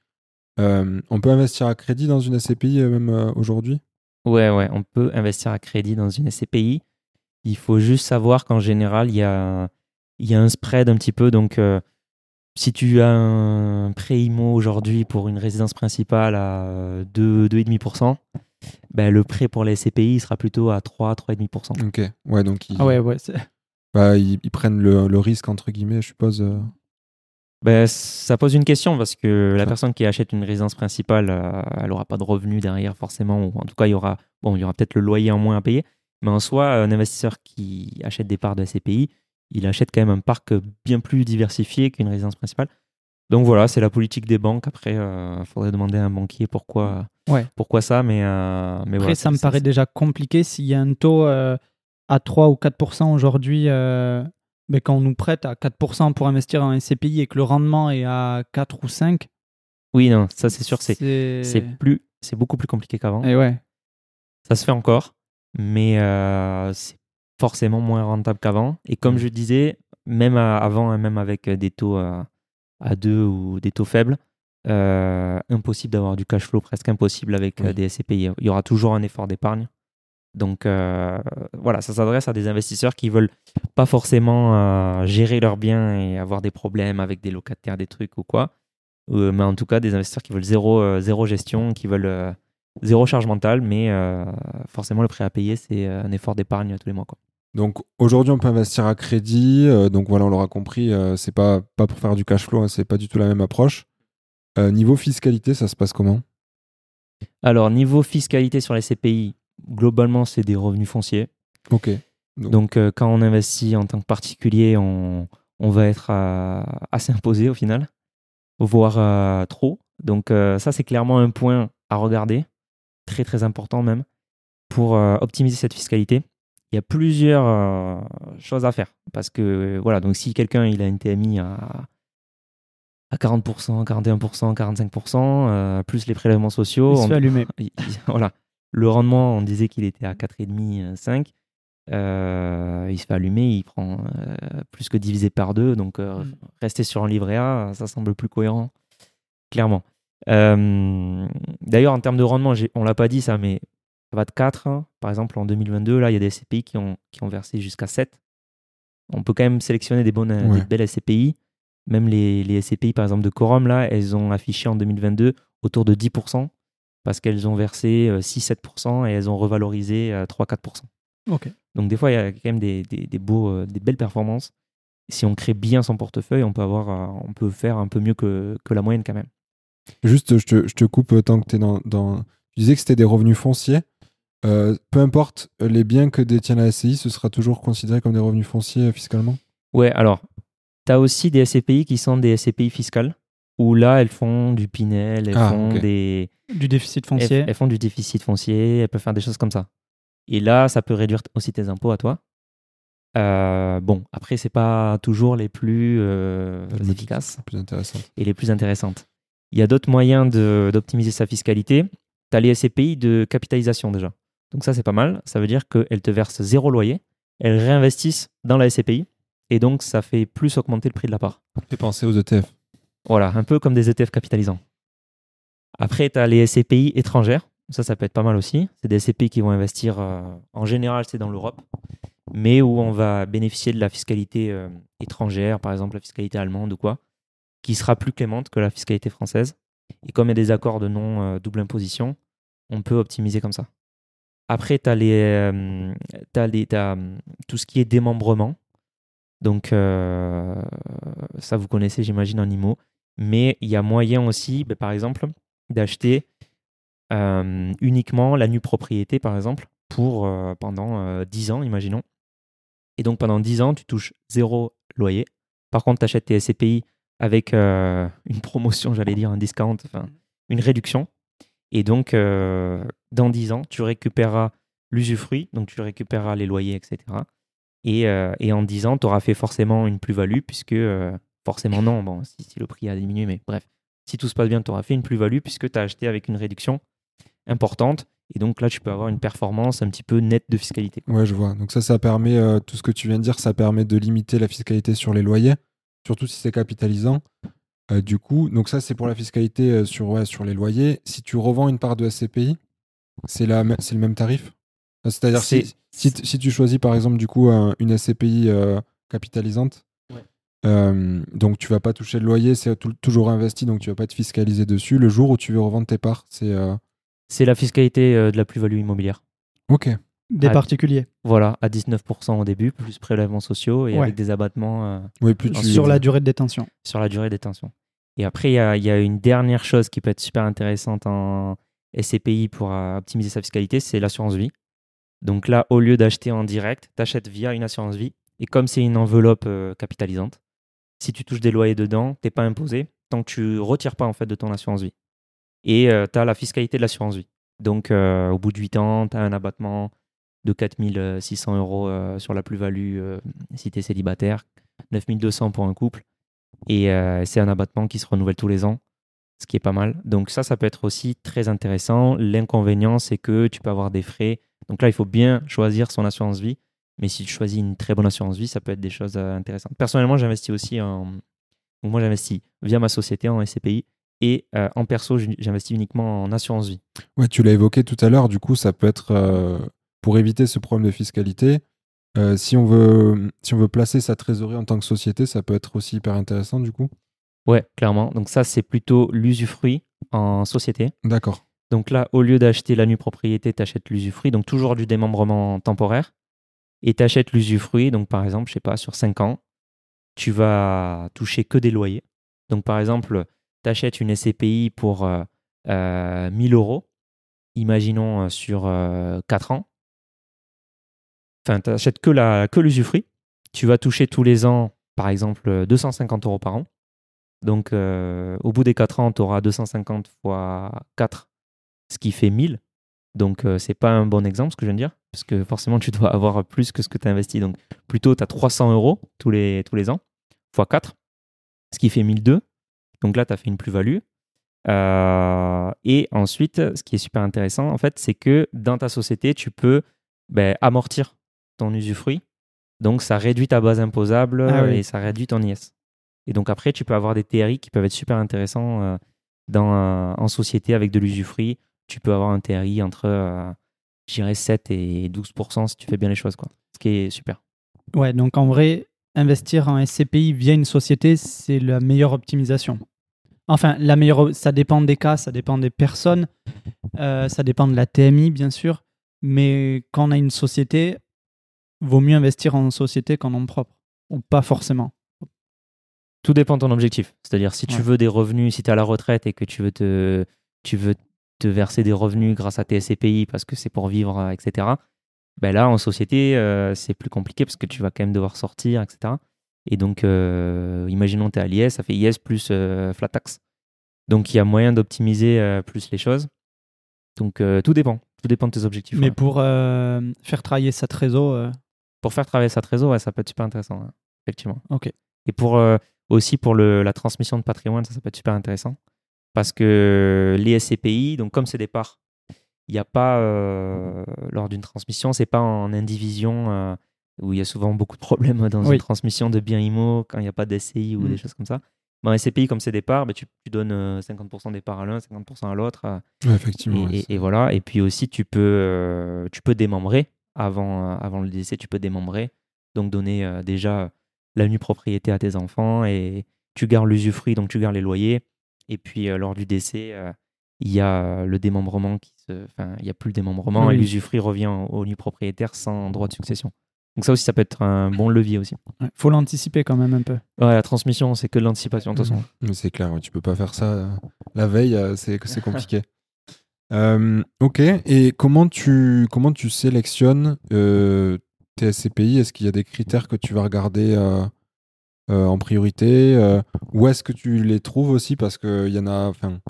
Euh, on peut investir à crédit dans une SCPI euh, même euh, aujourd'hui? Ouais, ouais, on peut investir à crédit dans une SCPI. Il faut juste savoir qu'en général, il y a, il y a un spread un petit peu. Donc, euh, si tu as un prêt IMO aujourd'hui pour une résidence principale à 2, 2,5%, ben, le prêt pour la SCPI il sera plutôt à 3, 3,5%. Ok. Ouais, donc ils, Ah ouais, ouais. c'est- (laughs) bah, ils, ils prennent le, le risque, entre guillemets, je suppose. euh. Ben, ça pose une question parce que la Ça. personne qui achète une résidence principale, euh, elle n'aura pas de revenus derrière forcément, ou en tout cas, il y aura, bon, il y aura peut-être le loyer en moins à payer. Mais en soi, un investisseur qui achète des parts de SCPI, il achète quand même un parc bien plus diversifié qu'une résidence principale. Donc voilà, c'est la politique des banques. Après, il faudrait demander à un banquier pourquoi, Ouais. pourquoi ça. Mais, euh, mais Après, voilà, ça me paraît déjà compliqué s'il y a un taux euh, à 3 ou 4% aujourd'hui, euh, mais quand on nous prête à 4% pour investir en SCPI et que le rendement est à 4 ou 5, Oui, non, ça c'est sûr, c'est plus, c'est beaucoup plus compliqué qu'avant. Et ouais. Ça se fait encore, mais euh, c'est forcément moins rentable qu'avant. Et comme Mm. je disais, même avant, hein, même avec des taux à, à 2 ou des taux faibles, euh, impossible d'avoir du cash flow, presque impossible avec euh, Oui. des SCPI. Il y aura toujours un effort d'épargne. Donc euh, voilà, ça s'adresse à des investisseurs qui veulent pas forcément euh, gérer leurs biens et avoir des problèmes avec des locataires, des trucs ou quoi. Euh, mais en tout cas, des investisseurs qui veulent zéro, euh, zéro gestion, qui veulent euh, zéro charge mentale, mais euh, forcément le prêt à payer, c'est euh, un effort d'épargne tous les mois. Quoi. Donc aujourd'hui, on peut investir à crédit. euh, donc voilà, on l'aura compris, euh, c'est pas, pas pour faire du cash flow, hein, c'est pas du tout la même approche. Euh, niveau fiscalité, ça se passe comment? Alors, niveau fiscalité sur les CPI, globalement, c'est des revenus fonciers. Ok. Donc- Donc, quand on investit en tant que particulier, on, on va être euh, assez imposé au final, voire trop. Donc, ça, c'est clairement un point à regarder, très très important même, pour optimiser cette fiscalité. Il y a plusieurs euh, choses à faire. Parce que, voilà, donc si quelqu'un il a une TMI à, à 40%, 41%, 45%, euh, plus les prélèvements sociaux, Il se on- fait allumer. (laughs) il- il- voilà. Le rendement, on disait qu'il était à 4,5, 5. Euh, il se fait allumer, il prend euh, plus que divisé par deux. Donc, Mm. rester sur un livret A, ça semble plus cohérent, clairement. D'ailleurs, en termes de rendement, on l'a pas dit ça, mais ça va de 4. hein. Par exemple, en 2022, là, il y a des SCPI qui ont, qui ont versé jusqu'à 7. On peut quand même sélectionner des, bonnes, Ouais. des belles SCPI. Même les, les SCPI, par exemple, de Quorum, là, elles ont affiché en 2022 autour de 10% parce qu'elles ont versé euh, 6-7% et elles ont revalorisé euh, 3-4%. Ok. Donc des fois, il y a quand même des, des, des beaux, euh, des belles performances. Si on crée bien son portefeuille, on peut, avoir, euh, on peut faire un peu mieux que, que la moyenne quand même. Juste, je te, je te coupe euh, tant que tu es dans, dans- Tu disais que c'était des revenus fonciers. Euh, peu importe les biens que détient la SCI, ce sera toujours considéré comme des revenus fonciers euh, fiscalement Ouais, alors, tu as aussi des SCPI qui sont des SCPI fiscales, où là, elles font du Pinel, elles Ah, font des... Du déficit foncier. elles font du déficit foncier, elles peuvent faire des choses comme ça. Et là, ça peut réduire aussi tes impôts à toi. Euh, bon, après, c'est pas toujours les plus euh, efficaces. Plus et les plus intéressantes. Il y a d'autres moyens d'optimiser sa fiscalité. Tu as les SCPI de capitalisation déjà. Donc ça, c'est pas mal. Ça veut dire qu'elles te versent zéro loyer. Elles réinvestissent dans la SCPI. Et donc, ça fait plus augmenter le prix de la part. Fais penser aux ETF. Voilà, un peu comme des ETF capitalisants. Après, tu as les SCPI étrangères. Ça, ça peut être pas mal aussi. C'est des SCPI qui vont investir, euh, en général, c'est dans l'Europe, mais où on va bénéficier de la fiscalité euh, étrangère, par exemple la fiscalité allemande ou quoi, qui sera plus clémente que la fiscalité française. Et comme il y a des accords de non-double imposition, on peut optimiser comme ça. Après, tu as, les, euh, les, hum, tout ce qui est démembrement. Donc, euh, ça, vous connaissez, j'imagine, en IMO. Mais il y a moyen aussi, ben, par exemple, d'acheter euh, uniquement la nue propriété, par exemple, pour euh, pendant euh, 10 ans, imaginons. Et donc, pendant 10 ans, tu touches zéro loyer. Par contre, tu achètes tes SCPI avec euh, une promotion, j'allais dire, un discount, enfin, une réduction. Et donc, euh, dans 10 ans, tu récupéreras l'usufruit, donc tu récupéreras les loyers, etc. Et, euh, et en 10 ans, tu auras fait forcément une plus-value, puisque euh, forcément non, bon, si, si le prix a diminué, mais bref, si tout se passe bien, tu auras fait une plus-value, puisque tu as acheté avec une réduction importante. Et donc là, tu peux avoir une performance un petit peu nette de fiscalité. Ouais, je vois. Donc ça, ça permet, tout ce que tu viens de dire, ça permet de limiter la fiscalité sur les loyers. surtout si c'est capitalisant. Euh, du coup, donc ça, c'est pour la fiscalité euh, sur, ouais, sur les loyers. Si tu revends une part de SCPI, c'est la me- c'est le même tarif? C'est-à-dire si, si, tu choisis par exemple du coup un- une SCPI euh, capitalisante, Ouais. euh, donc tu vas pas toucher le loyer, c'est tou- toujours investi, donc tu vas pas te fiscaliser dessus. Le jour où tu veux revendre tes parts, c'est C'est la fiscalité de la plus-value immobilière. ok. Des particuliers. Voilà, à 19% au début, plus prélèvements sociaux et Ouais. avec des abattements euh, Oui, plus tu Sur la durée de détention. sur la durée de détention. Et après, il y a, il y a une dernière chose qui peut être super intéressante en SCPI pour euh, optimiser sa fiscalité, c'est l'assurance vie. Donc là, au lieu d'acheter en direct, tu achètes via une assurance vie. Et comme c'est une enveloppe euh, capitalisante, si tu touches des loyers dedans, t'es pas imposé tant que tu retires pas en fait de ton assurance vie. Et tu as la fiscalité de l'assurance vie. Donc euh, au bout de 8 ans, tu as un abattement de 4600 euros euh, sur la plus-value si tu es célibataire, 9200 pour un couple. Et euh, c'est un abattement qui se renouvelle tous les ans, ce qui est pas mal. Donc ça, ça peut être aussi très intéressant. L'inconvénient, c'est que tu peux avoir des frais. Donc là, il faut bien choisir son assurance vie. Mais si tu choisis une très bonne assurance vie, ça peut être des choses euh, intéressantes. Personnellement, j'investis aussi en... moi, j'investis via ma société en SCPI. Et en perso, j'investis uniquement en assurance vie. Ouais, tu l'as évoqué tout à l'heure, du coup, ça peut être pour éviter ce problème de fiscalité. euh, si, on veut, si on veut placer sa trésorerie en tant que société, ça peut être aussi hyper intéressant, du coup. Ouais, clairement. Donc ça, c'est plutôt l'usufruit en société. D'accord. Donc là, au lieu d'acheter la nue propriété, tu achètes l'usufruit, donc toujours du démembrement temporaire. Et tu achètes l'usufruit, donc par exemple, je sais pas, sur 5 ans, tu vas toucher que des loyers. Donc par exemple, tu achètes une SCPI pour euh, euh, 1000 euros, imaginons euh, sur 4 ans. Enfin, tu n'achètes que la- que l'usufruit. tu vas toucher tous les ans, par exemple, 250 euros par an. Donc euh, au bout des 4 ans, tu auras 250 fois 4, ce qui fait 1000. Donc euh, c'est pas un bon exemple ce que je viens de dire, parce que forcément tu dois (laughs) avoir plus que ce que tu as investi. Donc plutôt tu as 300 euros tous les, tous les ans, fois 4, ce qui fait 1002. Donc là tu as fait une plus-value. Euh, et ensuite, ce qui est super intéressant, en fait, c'est que dans ta société, tu peux ben, amortir ton usufruit. Donc ça réduit ta base imposable Ah oui. et ça réduit ton IS. Et donc après, tu peux avoir des TRI qui peuvent être super intéressants euh, dans, euh, en société avec de l'usufruit. Tu peux avoir un TRI entre, euh, je dirais, 7 et 12% si tu fais bien les choses. Quoi. Ce qui est super. Ouais, donc en vrai, investir en SCPI via une société, c'est la meilleure optimisation. Enfin, la meilleure, ça dépend des cas, ça dépend des personnes, euh, ça dépend de la TMI, bien sûr. Mais quand on a une société, vaut mieux investir en société qu'en nom propre. Ou pas forcément. Tout dépend de ton objectif. C'est-à-dire, si tu Ouais. veux des revenus, si tu es à la retraite et que tu veux te, tu veux te verser des revenus grâce à tes SCPI parce que c'est pour vivre, euh, etc., ben là, en société, euh, c'est plus compliqué parce que tu vas quand même devoir sortir, etc. Et donc, euh, imaginons tu es à l'IS, ça fait IS plus euh, flat tax. Donc, il y a moyen d'optimiser euh, plus les choses. Donc, tout dépend. Tout dépend de tes objectifs. Mais ouais. pour faire travailler sa trésor, Pour faire travailler sa trésor, ouais, ça peut être super intéressant, ouais, effectivement. Ok. Et pour, euh, aussi pour le, la transmission de patrimoine, ça, ça peut être super intéressant. Parce que les SCPI, donc comme c'est des parts, il n'y a pas, euh, lors d'une transmission, c'est pas en indivision euh, où il y a souvent beaucoup de problèmes dans Oui. une transmission de biens immo quand il n'y a pas d'SCI ou Mm. des choses comme ça. Mais en SCPI, comme c'est des parts, ben, tu, tu donnes euh, 50% des parts à l'un, 50% à l'autre. Ouais, effectivement. et, ouais, et- c'est- et voilà. Et puis aussi, tu peux, euh, tu peux démembrer avant, euh, avant le décès. Tu peux démembrer, donc donner euh, déjà la nue propriété à tes enfants et tu gardes l'usufruit, donc tu gardes les loyers. Et puis euh, lors du décès, euh, il y a euh, le démembrement qui se, enfin, il y a plus le démembrement Oui. et l'usufruit revient au, au nu propriétaire sans droit de succession. Donc ça aussi, ça peut être un bon levier aussi. ouais, faut l'anticiper quand même un peu. Ouais, la transmission, c'est que de l'anticipation de toute façon. Mais C'est clair, tu peux pas faire ça euh, la veille, euh, c'est c'est (laughs) compliqué. Euh, ok, et comment tu, comment tu sélectionnes euh, tes SCPI Est-ce qu'il y a des critères que tu vas regarder euh, euh, en priorité Où est-ce que tu les trouves aussi Parce qu'il y en a, enfin,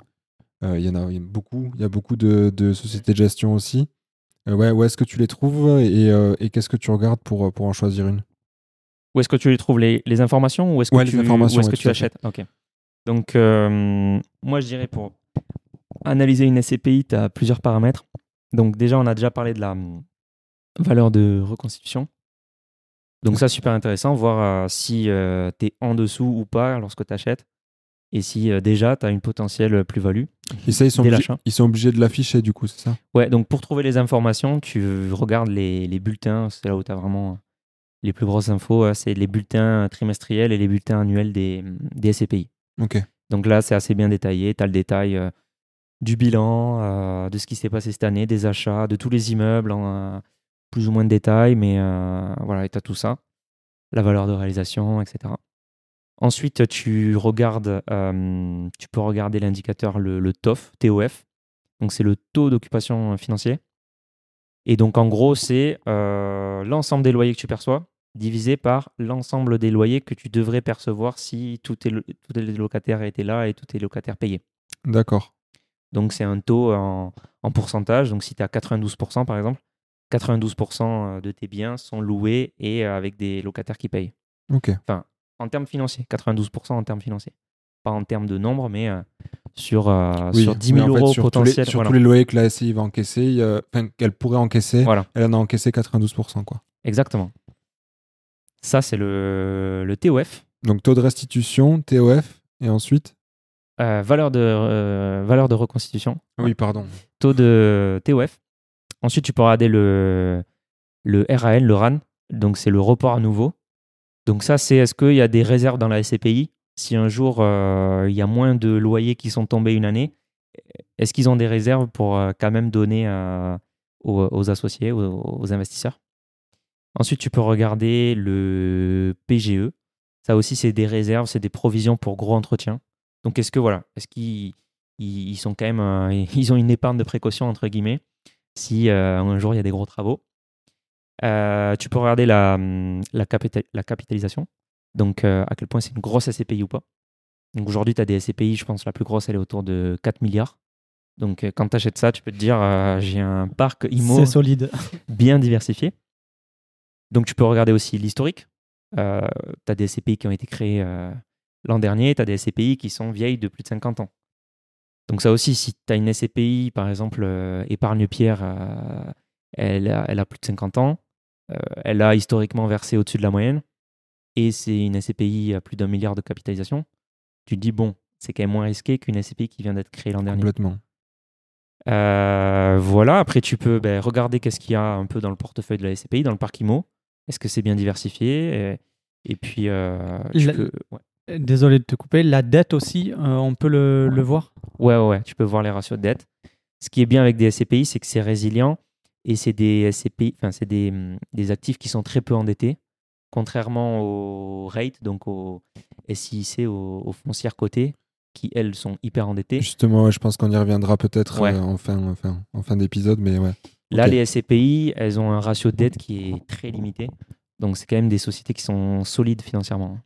il y en a, beaucoup, il y a beaucoup de, de sociétés de gestion aussi. Ouais, où est-ce que tu les trouves et, et qu'est-ce que tu regardes pour, pour en choisir une? Où est-ce que tu les trouves? Les, les informations ou est-ce que Ouais, les tu, informations, ou est-ce ouais, que tu achètes? Ok. Donc, moi, je dirais pour analyser une SCPI, tu as plusieurs paramètres. Donc, déjà, on a déjà parlé de la hum, valeur de reconstitution. Donc ça, super intéressant, voir euh, si tu es en dessous ou pas lorsque tu achètes. Et si euh, déjà tu as une potentielle plus-value. Et ça, ils sont, obligés, ils sont obligés de l'afficher, du coup, c'est ça? Ouais, donc pour trouver les informations, tu regardes les, les bulletins, c'est là où tu as vraiment les plus grosses infos, hein, c'est les bulletins trimestriels et les bulletins annuels des, des SCPI. Ok. Donc là, c'est assez bien détaillé, tu as le détail euh, du bilan, euh, de ce qui s'est passé cette année, des achats, de tous les immeubles, en euh, plus ou moins de détails, mais euh, voilà, tu as tout ça, la valeur de réalisation, etc. Ensuite, tu regardes, tu peux regarder l'indicateur, le, TOF, TOF. Donc, c'est le taux d'occupation financier. Et donc, en gros, c'est l'ensemble des loyers que tu perçois divisé par l'ensemble des loyers que tu devrais percevoir si tous tes, tous tes locataires étaient là et tous tes locataires payés. D'accord. Donc, c'est un taux en, en pourcentage. Donc, si tu es à 92%, par exemple, 92% de tes biens sont loués et euh, avec des locataires qui payent. Ok. En termes financiers, 92% en termes financiers. Pas en termes de nombre, mais euh, sur, euh, Oui, sur 10 oui, 000 en fait, euros sur tous les- potentiels. sur voilà. tous les loyers que la SCI va encaisser, enfin, qu'elle pourrait encaisser, Voilà, elle en a encaissé 92%. Quoi. exactement. Ça, c'est le, le TOF. Donc, taux de restitution, TOF, et ensuite Euh, valeur, de, euh, valeur de reconstitution. Oui, pardon. Taux de TOF. Ensuite, tu peux regarder le, le RAN, le RAN. Donc, c'est le report à nouveau. Donc, ça, c'est est-ce qu'il y a des réserves dans la SCPI Si un jour, euh, il y a moins de loyers qui sont tombés une année, est-ce qu'ils ont des réserves pour quand même donner aux, aux associés, aux, aux investisseurs? Ensuite, tu peux regarder le PGE. Ça aussi, c'est des réserves, c'est des provisions pour gros entretien. Donc, est-ce que voilà, est-ce qu'ils ils, ils sont quand même, euh, (laughs) ils ont une épargne de précaution entre guillemets si euh, un jour il y a des gros travaux? Euh, tu peux regarder la, hum, la, capita- la capitalisation. Donc, à quel point c'est une grosse SCPI ou pas. Donc, aujourd'hui, tu as des SCPI, je pense la plus grosse, elle est autour de 4 milliards. Donc, quand tu achètes ça, tu peux te dire, j'ai un parc C'est solide. (laughs) bien diversifié. Donc, tu peux regarder aussi l'historique. tu as des SCPI qui ont été créés l'an dernier, tu as des SCPI qui sont vieilles de plus de 50 ans. Donc, ça aussi, si tu as une SCPI, par exemple, euh, épargne-pierre, euh, elle, a, elle a plus de 50 ans, euh, elle a historiquement versé au-dessus de la moyenne, et c'est une SCPI à plus d'un milliard de capitalisation, tu te dis, bon, c'est quand même moins risqué qu'une SCPI qui vient d'être créée l'an dernier. Complètement. Voilà, après tu peux ben, regarder qu'est-ce qu'il y a un peu dans le portefeuille de la SCPI, dans le parc IMO. Est-ce que c'est bien diversifié? Et, et puis, tu La- peux- ouais. Désolé de te couper. La dette aussi, euh, on peut le, le voir? Ouais, ouais, ouais, tu peux voir les ratios de dette. Ce qui est bien avec des SCPI, c'est que c'est résilient et c'est des SCPI, enfin, c'est des, hum, des actifs qui sont très peu endettés, contrairement aux REIT, donc aux SIC, aux, aux foncières cotées, qui elles sont hyper endettées. Justement, ouais, je pense qu'on y reviendra peut-être Ouais. euh, en fin, en fin, en fin d'épisode, mais ouais. Là, les SCPI, elles ont un ratio de dette qui est très limité. Donc, c'est quand même des sociétés qui sont solides financièrement.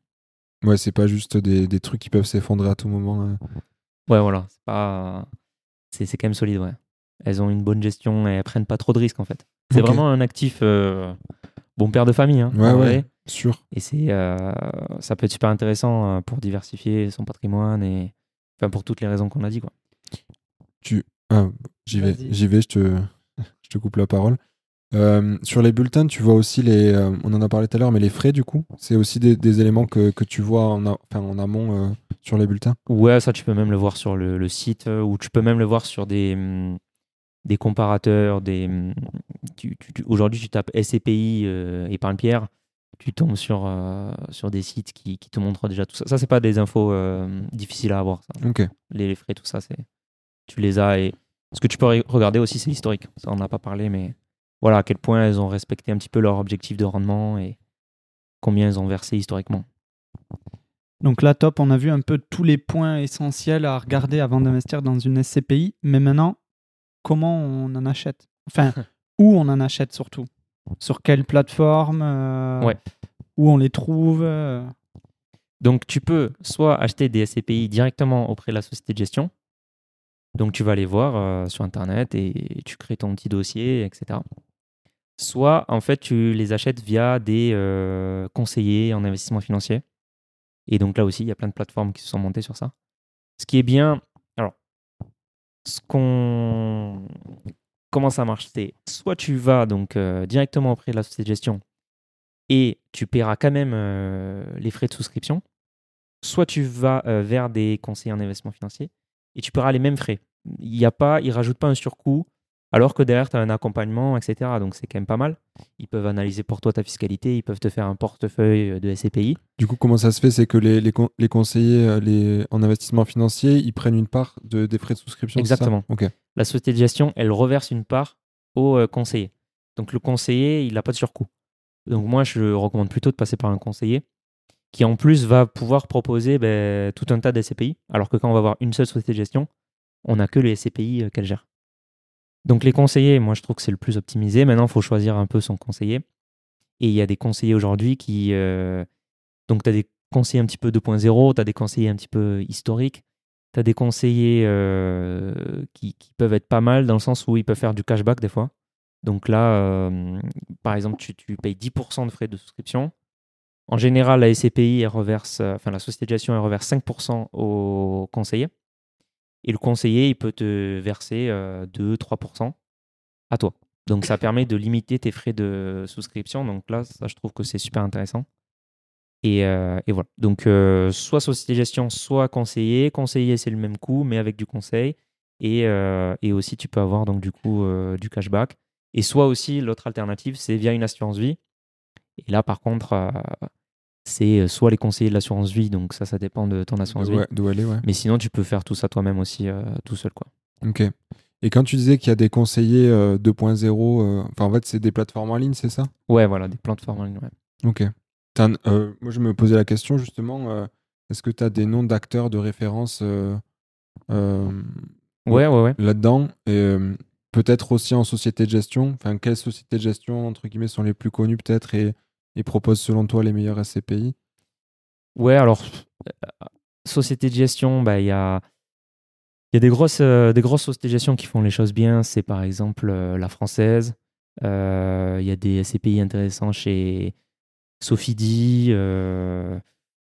Ouais, c'est pas juste des, des trucs qui peuvent s'effondrer à tout moment. hein. Ouais, voilà. C'est pas... c'est, quand même solide, ouais. Elles ont une bonne gestion et elles prennent pas trop de risques, en fait. C'est vraiment un actif euh, bon père de famille, hein, Ouais, ouais. vrai. Sûr. Et c'est, euh, ça peut être super intéressant euh, pour diversifier son patrimoine et enfin, pour toutes les raisons qu'on a dit, quoi. Ah, j'y vais, j'y vais, je te, (laughs) je te coupe la parole. Euh, sur les bulletins, tu vois aussi les. euh, on en a parlé tout à l'heure, mais les frais, du coup, c'est aussi des, des éléments que, que tu vois en, a- enfin, en amont euh, sur les bulletins? Ouais, ça, tu peux même le voir sur le, le site euh, ou tu peux même le voir sur des, hum, des comparateurs. Des, hum, tu- tu- tu- Aujourd'hui, tu tapes SCPI euh, épargne-pierre, tu tombes sur, euh, sur des sites qui, qui te montrent déjà tout ça. Ça, c'est pas des infos euh, difficiles à avoir. Ça. Ok. Les, les frais, tout ça, c'est tu les as. Et ce que tu peux re- regarder aussi, c'est l'historique. Ça, on n'a pas parlé, mais voilà à quel point elles ont respecté un petit peu leur objectif de rendement et combien elles ont versé historiquement. Donc là, top, on a vu un peu tous les points essentiels à regarder avant d'investir dans une SCPI. Mais maintenant, comment on en achète? Enfin, (laughs) où on en achète surtout? Sur quelle plateforme euh, Ouais. Où on les trouve euh, Donc, tu peux soit acheter des SCPI directement auprès de la société de gestion. Donc, tu vas les voir euh, sur Internet et tu crées ton petit dossier, etc. Soit, en fait, tu les achètes via des euh, conseillers en investissement financier. Et donc, là aussi, il y a plein de plateformes qui se sont montées sur ça. Ce qui est bien, alors, ce qu'on. Comment ça marche C'est soit tu vas donc euh, directement auprès de la société de gestion et tu paieras quand même euh, les frais de souscription, soit tu vas vers des conseillers en investissement financier et tu paieras les mêmes frais. Il y a pas, ils rajoutent pas un surcoût alors que derrière, tu as un accompagnement, etc. Donc, c'est quand même pas mal. Ils peuvent analyser pour toi ta fiscalité, ils peuvent te faire un portefeuille de SCPI. Du coup, comment ça se fait? C'est que les, les, con- les conseillers euh, les, en investissement financier, ils prennent une part de, des frais de souscription Exactement. La société de gestion, elle reverse une part au euh, conseiller. Donc, le conseiller, il n'a pas de surcoût. Donc, moi, je recommande plutôt de passer par un conseiller qui, en plus, va pouvoir proposer ben, tout un tas de SCPI. Alors que quand on va avoir une seule société de gestion, on n'a que les SCPI euh, qu'elle gère. Donc, les conseillers, moi, je trouve que c'est le plus optimisé. Maintenant, il faut choisir un peu son conseiller. Et il y a des conseillers aujourd'hui qui. euh, donc, tu as des conseillers un petit peu 2.0, tu as des conseillers un petit peu historiques. Tu as des conseillers euh, qui, peuvent être pas mal dans le sens où ils peuvent faire du cashback des fois. Donc là, euh, par exemple, tu, payes 10% de frais de souscription. En général, la SCPI, reverse, enfin la société de gestion, reverse 5% au conseiller. Et le conseiller, il peut te verser euh, 2-3% à toi. Donc ça permet de limiter tes frais de souscription. Donc là, ça, je trouve que c'est super intéressant. Et, euh, et voilà. Donc, euh, soit société gestion, soit conseiller. Conseiller, c'est le même coût, mais avec du conseil. Et, euh, et aussi, tu peux avoir donc du coup euh, du cashback. Et soit aussi, l'autre alternative, c'est via une assurance vie. Et là, par contre, euh, c'est soit les conseillers de l'assurance vie, donc ça, ça dépend de ton assurance vie. D'où ouais. Mais sinon, tu peux faire tout ça toi-même aussi, euh, tout seul. quoi. Ok. Et quand tu disais qu'il y a des conseillers euh, 2.0, euh, enfin en fait c'est des plateformes en ligne, c'est ça? Ouais, voilà, des plateformes en ligne. ouais. Ok. Euh, moi je me posais la question justement, euh, est-ce que tu as des noms d'acteurs de référence euh, euh, Ouais, ouais, ouais. là-dedans? Et euh, peut-être aussi en société de gestion? Enfin, quelles sociétés de gestion entre guillemets sont les plus connues peut-être? Et, et proposent selon toi les meilleurs SCPI Ouais, alors, euh, société de gestion, bah, il y a, il y a des, grosses, euh, des grosses sociétés de gestion qui font les choses bien. C'est par exemple euh, la française. Il y a des SCPI intéressants chez Sofidi.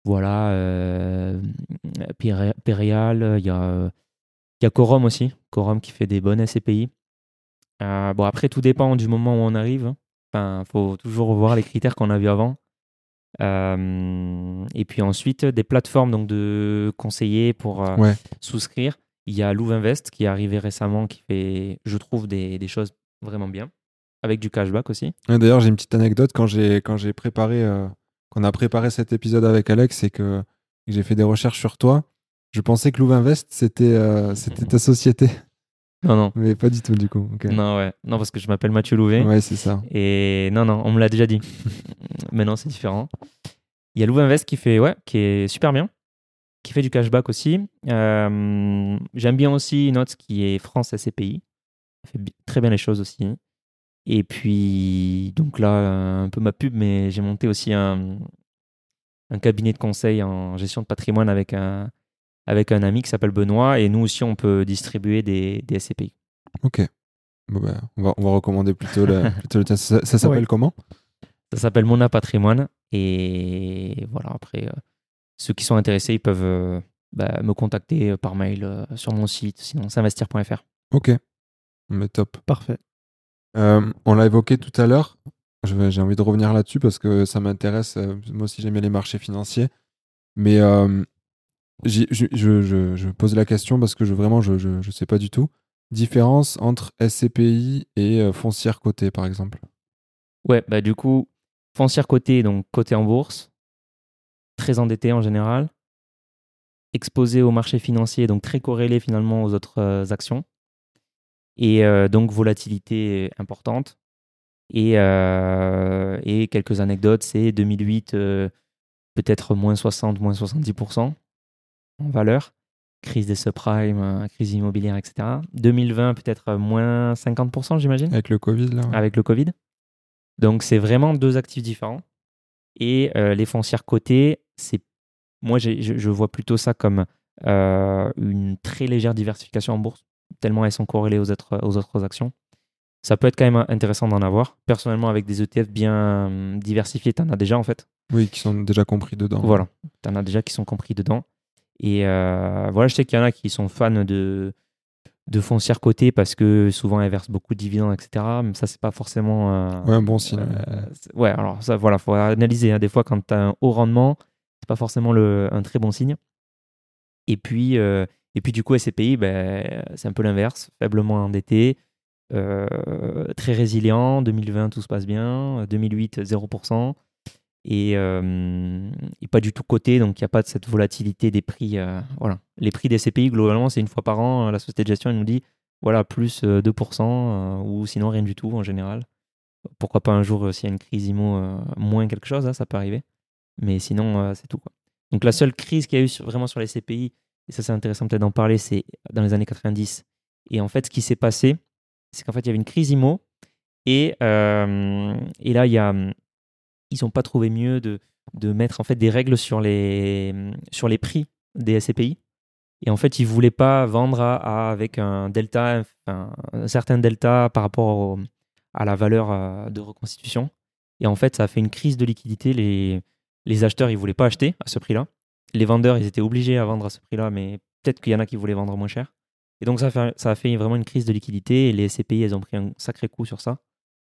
voilà. Péréal. Il y a, y a Corum aussi. Corum qui fait des bonnes SCPI. Bon, après, tout dépend du moment où on arrive. Enfin, faut toujours voir les critères qu'on a vus avant. Euh, et puis ensuite, des plateformes donc, de conseillers pour euh, Ouais. souscrire. Il y a Louvinvest qui est arrivé récemment, qui fait, je trouve, des, des choses vraiment bien, avec du cashback aussi. D'ailleurs, j'ai une petite anecdote quand j'ai quand j'ai préparé euh, qu'on a préparé cet épisode avec Alex et que, j'ai fait des recherches sur toi. Je pensais que Louvinvest c'était euh, c'était ta (laughs) société, Non, non, mais pas du tout du coup. Non, ouais. non, parce que je m'appelle Mathieu Louvet. Ouais, c'est ça. Et non, non, on me l'a déjà dit. (laughs) Mais non, c'est différent. Il y a Louvinvest qui fait, ouais, qui est super bien, qui fait du cashback aussi. Euh, J'aime bien aussi une autre qui est France SCPI. Elle fait très bien les choses aussi. Et puis, donc là, un peu ma pub, mais j'ai monté aussi un, un cabinet de conseil en gestion de patrimoine avec un, avec un ami qui s'appelle Benoît. Et nous aussi, on peut distribuer des, des SCPI. Ok. Bon, bah, on, va, on va recommander plutôt le, (laughs) plutôt le tien. Ça, ça s'appelle Ouais. comment? Ça s'appelle Mona Patrimoine. Et voilà, après, euh, ceux qui sont intéressés, ils peuvent euh, bah, me contacter euh, par mail euh, sur mon site, sinon s'investir.fr. Ok. Mais top. Parfait. Euh, on l'a évoqué tout à l'heure. J'ai envie de revenir là-dessus parce que ça m'intéresse. Moi aussi, j'aime bien les marchés financiers. Mais euh, je, pose la question parce que vraiment, je ne sais pas du tout. Différence entre SCPI et euh, foncière cotée, par exemple. Ouais, bah du coup, foncière cotée, donc cotée en bourse, très endetté en général, exposé au marché financier, donc très corrélé finalement aux autres euh, actions, et euh, donc volatilité importante. Et, et quelques anecdotes, c'est 2008, euh, peut-être moins 60, moins 70% en valeur, crise des subprimes, euh, crise immobilière, etc. 2020, peut-être euh, moins 50%, j'imagine Avec le Covid, là. ouais. avec le Covid. Donc, c'est vraiment deux actifs différents. Et euh, les foncières cotées, c'est moi, je, je vois plutôt ça comme euh, une très légère diversification en bourse, tellement elles sont corrélées aux autres, aux autres actions. Ça peut être quand même intéressant d'en avoir. Personnellement, avec des ETF bien hum, diversifiés, tu en as déjà en fait. Oui, qui sont déjà compris dedans. Voilà, tu en as déjà qui sont compris dedans. Et euh, voilà, je sais qu'il y en a qui sont fans de, de foncières cotées parce que souvent elles versent beaucoup de dividendes, etc. Mais ça, c'est pas forcément. euh, Ouais, un bon signe. euh, ouais, alors ça, voilà, faut analyser. hein. Des fois, quand tu as un haut rendement, c'est pas forcément le, un très bon signe. Et puis, euh, et puis du coup, SCPI, ben, c'est un peu l'inverse, faiblement endetté, euh, très résilient. 2020, tout se passe bien. 2008, 0%. Et, euh, et pas du tout coté, donc il n'y a pas de cette volatilité des prix. euh, voilà. Les prix des CPI, globalement, c'est une fois par an. La société de gestion, elle nous dit voilà, plus euh, 2%, euh, ou sinon rien du tout en général. Pourquoi pas un jour, euh, s'il y a une crise IMO, euh, moins quelque chose, hein, ça peut arriver. Mais sinon, euh, c'est tout. Quoi. Donc la seule crise qu'il y a eu vraiment sur les CPI, et ça c'est intéressant peut-être d'en parler, c'est dans les années 90. Et en fait, ce qui s'est passé, c'est qu'en fait, il y avait une crise IMO, et, euh, et là, il y a, ils n'ont pas trouvé mieux de, de mettre en fait des règles sur les, sur les prix des SCPI. Et en fait, ils ne voulaient pas vendre à, avec un delta, un certain delta par rapport à la valeur euh, de reconstitution. Et en fait, ça a fait une crise de liquidité. Les, les acheteurs, ils ne voulaient pas acheter à ce prix-là. Les vendeurs, ils étaient obligés à vendre à ce prix-là, mais peut-être qu'il y en a qui voulaient vendre moins cher. Et donc, ça a fait, ça a fait vraiment une crise de liquidité. Et les SCPI, elles ont pris un sacré coup sur ça.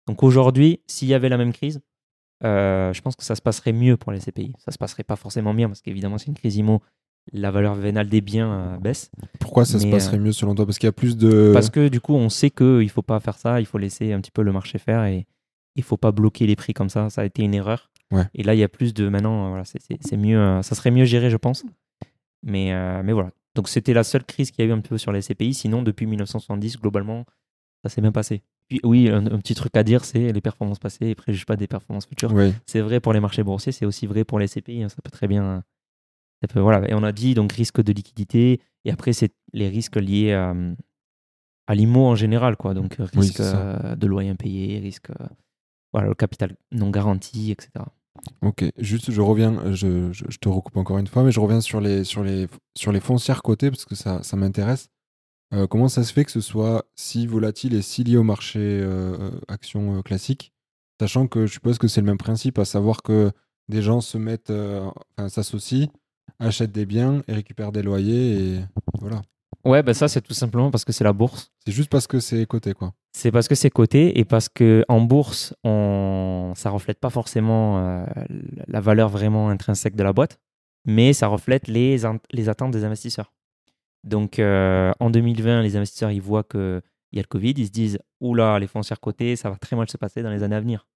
Donc aujourd'hui, s'il y avait la même crise, euh, je pense que ça se passerait mieux pour les CPI. Ça se passerait pas forcément bien parce qu'évidemment, c'est une crise IMO. La valeur vénale des biens euh, baisse. Pourquoi ça se passerait mieux selon toi? Parce qu'il y a plus de. Parce que du coup, on sait qu'il ne faut pas faire ça. Il faut laisser un petit peu le marché faire et il faut pas bloquer les prix comme ça. Ça a été une erreur. Ouais. Et là, il y a plus de. Maintenant, euh, voilà, c'est- mieux. euh, ça serait mieux géré, je pense. Mais, euh, mais voilà. Donc, c'était la seule crise qu'il y a eu un peu sur les CPI. Sinon, depuis 1970, globalement, ça s'est bien passé. Puis, oui, un, un petit truc à dire, c'est les performances passées et préjugent pas des performances futures. Oui. C'est vrai pour les marchés boursiers, c'est aussi vrai pour les CPI. hein, ça peut très bien. ça peut- voilà. Et on a dit donc risque de liquidité. Et après, c'est les risques liés à, à l'IMO en général. Quoi. Donc, Oui, risque euh, de loyer impayé, risque. euh, voilà, le capital non garanti, etc. Ok, juste je reviens, je, je- je te recoupe encore une fois, mais je reviens sur les, sur les, sur les foncières cotées parce que ça, ça m'intéresse. Euh, comment ça se fait que ce soit si volatile et si lié au marché euh, action euh, classique, sachant que je suppose que c'est le même principe, à savoir que des gens se mettent, enfin, s'associent, achètent des biens et récupèrent des loyers et voilà. Ouais, bah ça, c'est tout simplement parce que c'est la bourse. C'est juste parce que c'est coté quoi. C'est parce que c'est coté et parce que en bourse, on... ça reflète pas forcément euh, la valeur vraiment intrinsèque de la boîte, mais ça reflète les, in- les attentes des investisseurs. Donc euh, en 2020, les investisseurs ils voient qu'il y a le Covid, ils se disent oula, les foncières cotées, ça va très mal se passer dans les années à venir.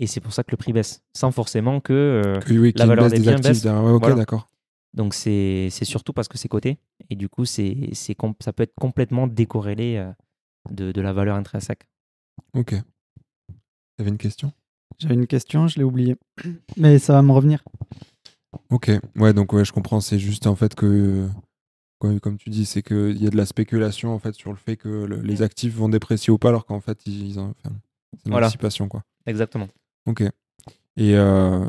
Et c'est pour ça que le prix baisse, sans forcément que. euh, Que, oui, la valeur baisse des des biens actifs baisse. Ouais, ok, Voilà. d'accord. donc c'est c'est surtout parce que c'est coté et du coup c'est ça peut être complètement décorrélé euh, de, de la valeur intrinsèque. Ok. T'avais une question? J'avais une question, je l'ai oubliée. Mais ça va me revenir. Ok, ouais, donc ouais, je comprends. C'est juste en fait que, comme tu dis, c'est qu'il y a de la spéculation en fait sur le fait que le- les actifs vont déprécier ou pas, alors qu'en fait, ils ont, enfin, c'est Voilà. l'anticipation quoi. Exactement. Ok. Et euh,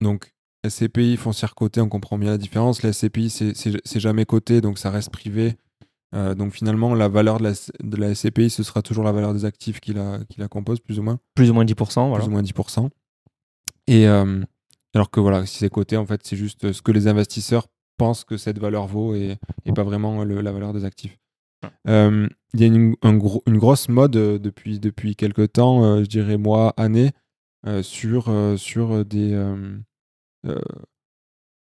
donc, SCPI, foncière cotée, on comprend bien la différence. La SCPI, c'est- jamais coté, donc ça reste privé. Euh, donc finalement, la valeur de la, de la SCPI, ce sera toujours la valeur des actifs qui la, qui la composent, plus ou moins Plus ou moins 10%, voilà. plus ou moins 10%. Et euh, alors que voilà, si c'est coté, en fait, c'est juste ce que les investisseurs pensent que cette valeur vaut et, et pas vraiment le- la valeur des actifs. Euh, Il y a une, un gros- une grosse mode euh, depuis, depuis quelques temps, euh, je dirais mois, années, euh, sur, euh, sur des euh, euh,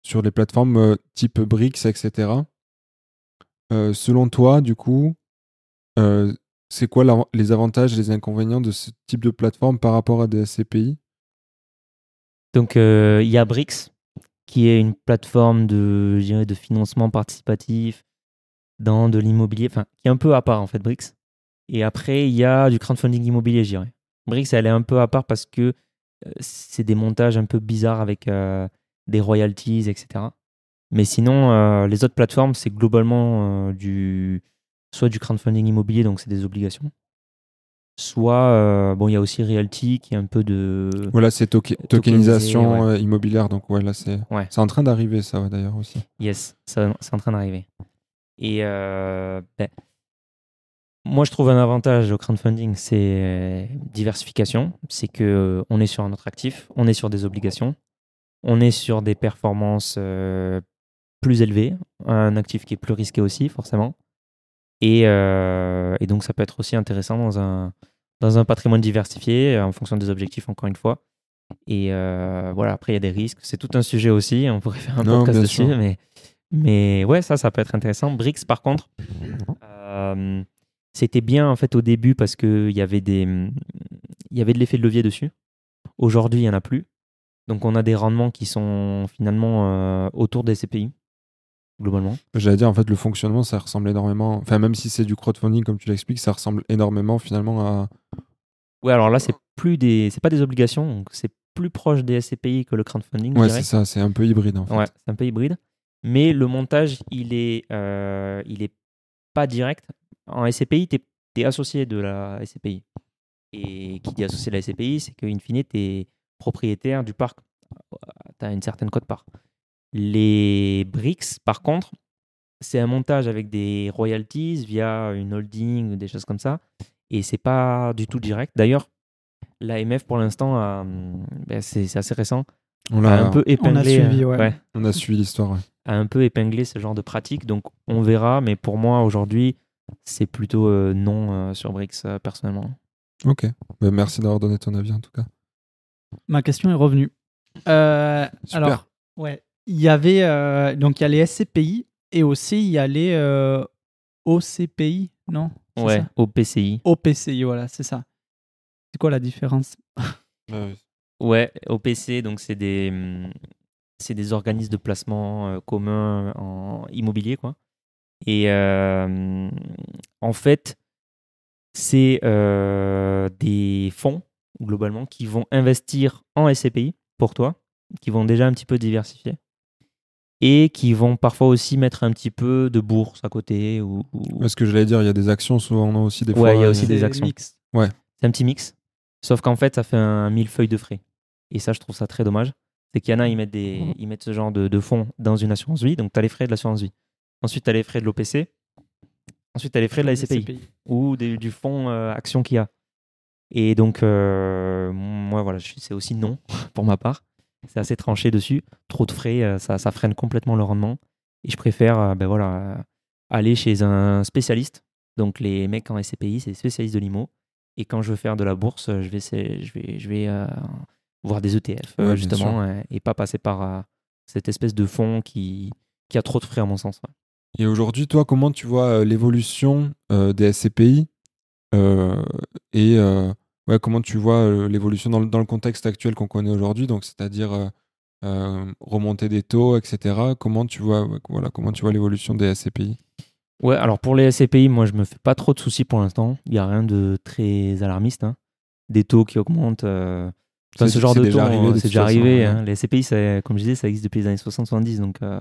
sur les plateformes euh, type BRICS, etc. Euh, selon toi, du coup, euh, c'est quoi la- les avantages et les inconvénients de ce type de plateforme par rapport à des SCPI Donc euh, il y a Brix, qui est une plateforme de, financement participatif dans de l'immobilier, qui est un peu à part en fait Brix. Et après il y a du crowdfunding immobilier, je dirais. Brix, elle est un peu à part parce que euh, c'est des montages un peu bizarres avec euh, des royalties, etc. Mais sinon, euh, les autres plateformes, c'est globalement soit du crowdfunding immobilier, donc c'est des obligations. Soit, euh, bon, il y a aussi Realty qui est un peu de. Voilà, c'est Tokenisé, tokenisation ouais. euh, immobilière. Donc, ouais, là, c'est Ouais. c'est en train d'arriver, ça, ouais, d'ailleurs, aussi. Yes, c'est en train d'arriver. Et euh, ben, moi, je trouve un avantage au crowdfunding, c'est diversification. C'est que on est sur un autre actif, on est sur des obligations, on est sur des performances euh, plus élevées, un actif qui est plus risqué aussi, forcément. Et, euh, et donc, ça peut être aussi intéressant dans un, dans un patrimoine diversifié, en fonction des objectifs, encore une fois. Et euh, voilà, après, il y a des risques. C'est tout un sujet aussi. On pourrait faire un Non, podcast dessus. sûr. Mais, mais ouais, ça, ça peut être intéressant. BRICS, par contre, euh, c'était bien en fait au début parce qu'il y avait des, il y avait de l'effet de levier dessus. Aujourd'hui, il n'y en a plus. Donc, on a des rendements qui sont finalement euh, autour des CPI, globalement. J'allais dire, en fait, le fonctionnement, ça ressemble énormément. Enfin, même si c'est du crowdfunding, comme tu l'expliques, ça ressemble énormément finalement à. Ouais, alors là, c'est plus des, c'est pas des obligations, donc c'est plus proche des SCPI que le crowdfunding. Ouais, c'est ça, c'est un peu hybride en fait. Ouais, c'est un peu hybride. Mais le montage, il est, euh, il est pas direct. En SCPI, tu es, associé de la SCPI. Et qui dit associé de la SCPI, c'est qu'in fine, tu es propriétaire du parc. Tu as une certaine cote part. Les BRICS, par contre, c'est un montage avec des royalties via une holding ou des choses comme ça. Et c'est pas du tout direct. D'ailleurs, l'AMF, pour l'instant, a, hum, ben, c'est c'est assez récent, On, a l'a- un peu épinglé. suivi, euh, ouais. on a suivi l'histoire. ouais. a un peu épinglé ce genre de pratique. Donc on verra, mais pour moi aujourd'hui, c'est plutôt euh, non euh, sur Brix euh, personnellement. Ok. Bah, merci d'avoir donné ton avis en tout cas. Ma question est revenue. Euh, Super. alors, ouais, il y avait euh, donc il y a les SCPI et aussi il y a les euh, OCPI, non? Ouais, ça? Au PCI. OPCI, voilà, c'est ça. C'est quoi la différence? Ouais, au PC, donc c'est des, hum, c'est des organismes de placement euh, communs en immobilier, quoi. Et euh, en fait, c'est euh, des fonds, globalement, qui vont investir en SCPI pour toi, qui vont déjà un petit peu diversifier. Et qui vont parfois aussi mettre un petit peu de bourse à côté. Ou, ou- Parce que je l'allais dire, il y a des actions, souvent on a aussi des Ouais, fois. il y a aussi des C'est actions. mix. C'est un petit mix. Sauf qu'en fait, ça fait un millefeuille de frais. Et ça, je trouve ça très dommage. C'est qu'il y en a, ils mettent, des, ils mettent ce genre de, de fonds dans une assurance vie. Donc, tu as les frais de l'assurance vie. Ensuite, tu as les frais de l'OPC. Ensuite, tu as les frais de la SCPI ou des- du fonds euh, action qu'il y a. Et donc, euh, moi, voilà, c'est aussi non (laughs) pour ma part. C'est assez tranché dessus. Trop de frais, euh, ça, ça freine complètement le rendement. Et je préfère euh, ben voilà, euh, aller chez un spécialiste. Donc, les mecs en SCPI, c'est des spécialistes de l'IMO. Et quand je veux faire de la bourse, je vais, je vais, je vais euh, voir des ETF, Ouais, justement, et pas passer par euh, cette espèce de fonds qui, qui a trop de frais, à mon sens. ouais. Et aujourd'hui, toi, comment tu vois l'évolution euh, des SCPI et ouais, comment tu vois euh, l'évolution dans, le- dans le contexte actuel qu'on connaît aujourd'hui, donc c'est-à-dire euh, euh, remontée des taux, etc. Comment tu vois, voilà, comment tu vois l'évolution des SCPI Ouais, alors pour les SCPI, moi je me fais pas trop de soucis pour l'instant. Il n'y a rien de très alarmiste. hein. Des taux qui augmentent. euh, enfin, ce genre de taux, de c'est déjà arrivé. hein. Les SCPI, ça- comme je disais, ça existe depuis les années 60-70, donc euh,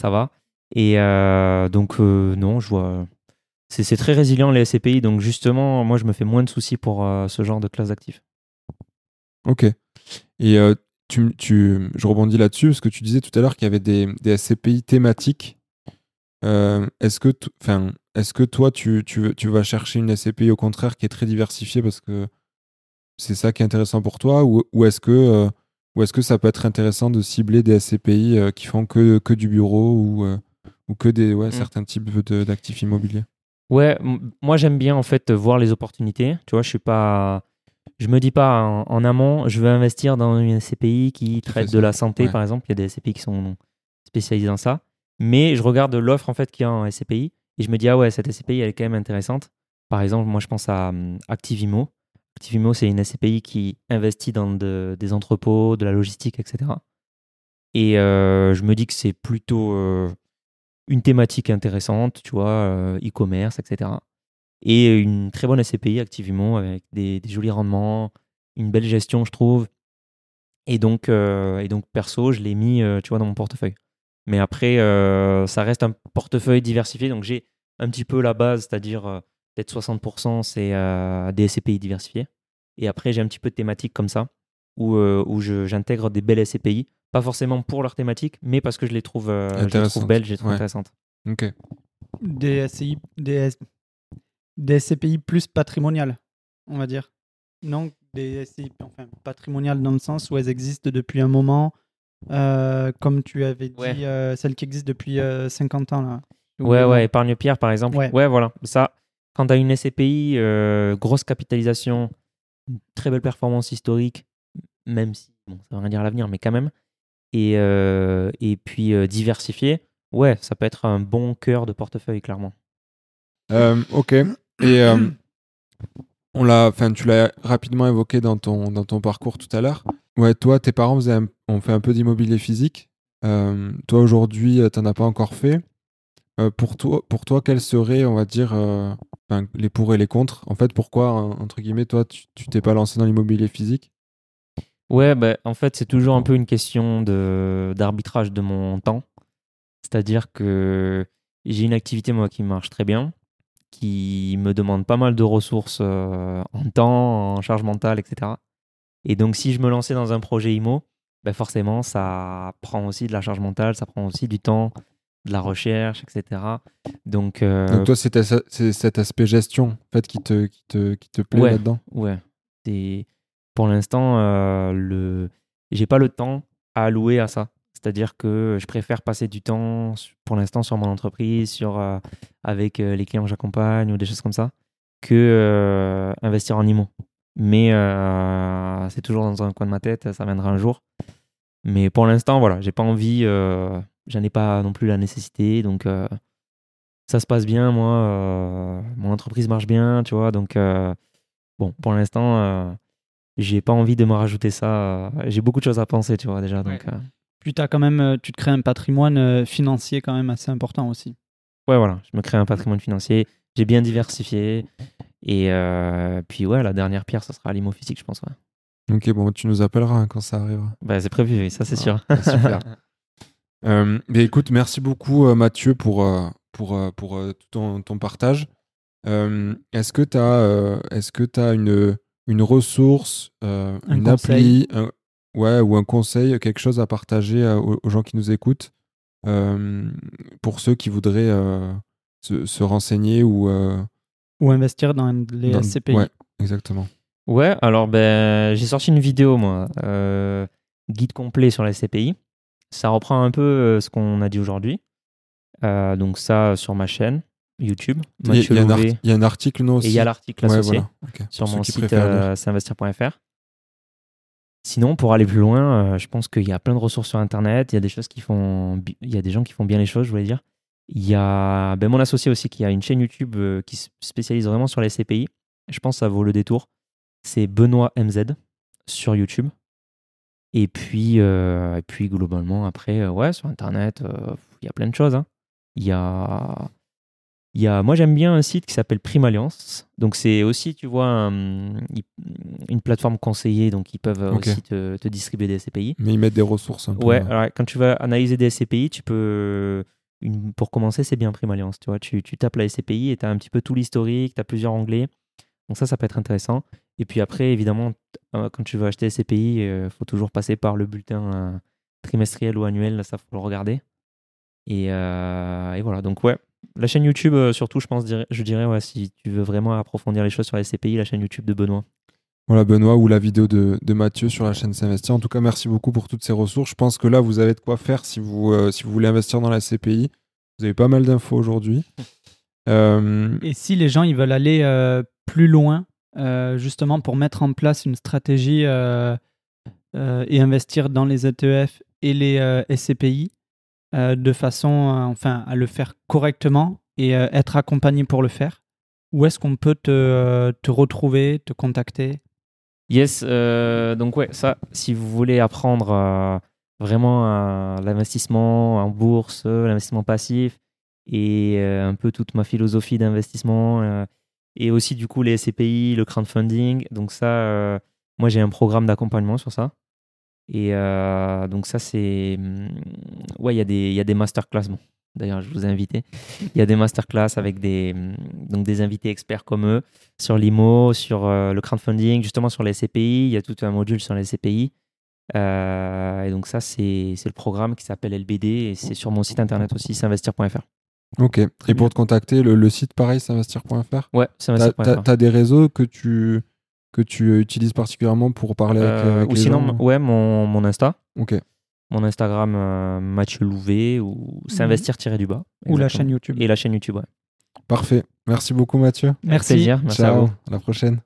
ça va. Et euh, donc non, je vois. C'est très résilient les SCPI, donc justement, moi je me fais moins de soucis pour euh, ce genre de classe d'actifs. Ok. Et euh, tu, tu, je rebondis là-dessus parce que tu disais tout à l'heure qu'il y avait des, des SCPI thématiques. Euh, est-ce que, t- enfin, est-ce que toi, tu, tu, tu vas chercher une SCPI au contraire qui est très diversifiée parce que c'est ça qui est intéressant pour toi? Ou, ou est-ce que, ou est-ce que ça peut être intéressant de cibler des SCPI qui font que, que du bureau ou, ou que des ouais, Mm. certains types d'actifs immobiliers? Ouais, moi j'aime bien en fait voir les opportunités. Tu vois, je suis pas, je me dis pas en, en amont, je veux investir dans une SCPI qui traite de la santé Ouais. par exemple. Il y a des SCPI qui sont spécialisés dans ça, mais je regarde l'offre en fait qu'il y a en SCPI et je me dis ah ouais cette SCPI elle est quand même intéressante. Par exemple, moi je pense à hum, Activimo. Activimo c'est une SCPI qui investit dans de- des entrepôts, de la logistique, etc. Et euh, je me dis que c'est plutôt euh, une thématique intéressante, tu vois, euh, e-commerce, etc. Et une très bonne SCPI, Activimo, avec des, jolis rendements, une belle gestion, je trouve. Et donc, euh, perso, je l'ai mis, euh, tu vois, dans mon portefeuille. Mais après, ça reste un portefeuille diversifié. Donc, j'ai un petit peu la base, c'est-à-dire peut-être 60%, c'est des SCPI diversifiés. Et après, j'ai un petit peu de thématiques comme ça, où, où j'intègre des belles SCPI. Pas forcément pour leur thématique, mais parce que je les trouve, euh, je les trouve Intéressantes, belles, je les trouve ouais. intéressantes. Ok. Des SCI, des, S- des SCPI plus patrimoniales, on va dire. Non, des SCI enfin, patrimoniales dans le sens où elles existent depuis un moment, euh, comme tu avais dit, Ouais. euh, celles qui existent depuis euh, 50 ans. Là. Ouais, Ou- ouais, épargne pierre par exemple. Ouais. Ouais, voilà. Ça, quand tu as une SCPI, euh, grosse capitalisation, très belle performance historique, même si, bon, ça veut rien dire à l'avenir, mais quand même. Et, euh, et puis euh, diversifié, ouais, ça peut être un bon cœur de portefeuille, clairement. Euh, ok. Et euh, on l'a, enfin, tu l'as rapidement évoqué dans ton, dans ton parcours tout à l'heure. Ouais, toi, tes parents ont fait un peu d'immobilier physique. Toi, aujourd'hui, tu n'en as pas encore fait. Pour, toi, pour toi, quels seraient, on va dire, les pour et les contre? En fait, pourquoi, en- entre guillemets, toi, tu t'es pas lancé dans l'immobilier physique? Ouais, bah, en fait, c'est toujours un peu une question de, d'arbitrage de mon temps. C'est-à-dire que j'ai une activité, moi, qui marche très bien, qui me demande pas mal de ressources euh, en temps, en charge mentale, etc. Et donc, si je me lançais dans un projet IMO, bah, forcément, ça prend aussi de la charge mentale, ça prend aussi du temps, de la recherche, etc. Donc, euh, Donc, toi, c'est cet aspect gestion en fait, qui, te, qui, te, qui te plaît Ouais. là-dedans? Ouais. C'est pour l'instant euh, le j'ai pas le temps à allouer à ça. C'est-à-dire que je préfère passer du temps pour l'instant sur mon entreprise, sur euh, avec euh, les clients que j'accompagne ou des choses comme ça, que euh, investir en IMO. Mais c'est toujours dans un coin de ma tête, ça viendra un jour. Mais pour l'instant, voilà, j'ai pas envie, j'en ai pas non plus la nécessité, donc ça se passe bien, moi, mon entreprise marche bien, tu vois, donc bon, pour l'instant, j'ai pas envie de me rajouter ça. euh, j'ai beaucoup de choses à penser, tu vois, déjà, donc Ouais. euh, Puis t'as quand même, euh, tu te crées un patrimoine financier quand même assez important aussi. ouais, voilà, je me crée un patrimoine financier, j'ai bien diversifié, et euh, puis ouais, la dernière pierre, ça sera l'IMO physique, je pense, ouais. Ok, bon, tu nous appelleras hein, quand ça arrivera. Bah, c'est prévu, oui, ça c'est Ah, sûr. bah, super. (laughs) Euh, mais écoute, merci beaucoup Mathieu pour, pour, pour tout ton, ton partage. Euh, est-ce que tu as, est-ce que as une, une ressource, euh, Un une conseil. appli, un- ouais, ou un conseil, quelque chose à partager euh, aux, aux gens qui nous écoutent euh, pour ceux qui voudraient euh, se, se renseigner ou euh, Ou investir dans les dans- SCPI. Ouais, exactement. Ouais, alors ben, j'ai sorti une vidéo, moi, euh, guide complet sur la SCPI. Ça reprend un peu euh, ce qu'on a dit aujourd'hui. Euh, donc ça sur ma chaîne YouTube, Il y, a- Mathieu il y a un article, non Et il y a l'article Ouais, associé voilà. Sur ceux mon site euh, s'investir.fr. Sinon, pour aller plus loin, euh, je pense qu'il y a plein de ressources sur Internet. Il y a des choses qui font, il y a des gens qui font bien les choses, je voulais dire. Il y a ben, mon associé aussi qui a une chaîne YouTube euh, qui se spécialise vraiment sur les SCPI. Je pense que ça vaut le détour. C'est Benoît MZ sur YouTube. Et puis, euh, et puis globalement, après, ouais, sur Internet, il y a plein de choses. hein. Il y a, il y a, moi, j'aime bien un site qui s'appelle Prime Alliance. Donc, c'est aussi, tu vois, un- une plateforme conseillée. Donc, ils peuvent euh, aussi te, te distribuer des SCPI. Mais ils mettent des ressources un peu. Ouais, alors quand tu vas analyser des SCPI, tu peux. Une, pour commencer, c'est bien Prime Alliance. Tu, vois, tu, tu tapes la SCPI et tu as un petit peu tout l'historique, tu as plusieurs onglets. Donc, ça, ça peut être intéressant. Et puis après, évidemment, euh, quand tu veux acheter SCPI, il faut toujours passer par le bulletin euh, trimestriel ou annuel. Ça, faut le regarder. Et, euh, et voilà. Donc, ouais, la chaîne YouTube, euh, surtout, je pense, dirais- je dirais, ouais, si tu veux vraiment approfondir les choses sur la SCPI, la chaîne YouTube de Benoît. Voilà, Benoît, ou la vidéo de, de Mathieu sur la chaîne S'investir. En tout cas, merci beaucoup pour toutes ces ressources. Je pense que là, vous avez de quoi faire si vous, euh, si vous voulez investir dans la CPI. Vous avez pas mal d'infos aujourd'hui. (laughs) Euh, Et si les gens ils veulent aller euh, plus loin, euh, justement pour mettre en place une stratégie euh, euh, et investir dans les ETF et les euh, SCPI euh, de façon enfin à le faire correctement et euh, être accompagné pour le faire, où est-ce qu'on peut te, euh, retrouver, te contacter? Yes, donc ouais, ça, si vous voulez apprendre vraiment l'investissement en bourse, l'investissement passif et un peu toute ma philosophie d'investissement et aussi du coup les SCPI, le crowdfunding, donc ça, moi j'ai un programme d'accompagnement sur ça. Et euh, donc ça c'est... hum, Ouais, il y, a des- y a des masterclass, bon, d'ailleurs je vous ai invité. Il y a des masterclass avec des, hum, donc des invités experts comme eux sur l'IMO, sur euh, le crowdfunding, justement sur les CPI. Il y a tout un module sur les CPI. Euh, et donc ça, c'est c'est le programme qui s'appelle LBD et c'est sur mon site internet aussi, s'investir.fr. ok. Et pour te contacter, le, le site pareil, s'investir.fr. Ouais, T'as s'investir.fr. as, des réseaux que tu, que tu utilises particulièrement pour parler avec, Euh, avec ou les sinon, gens ouais, mon, mon Insta. Ok. Mon Instagram, euh, Mathieu Louvet, ou s'investir-du-bas. Ou la chaîne YouTube. Et la chaîne YouTube, ouais. Parfait. Merci beaucoup, Mathieu. Merci. plaisir. Merci à Ciao. vous. À la prochaine.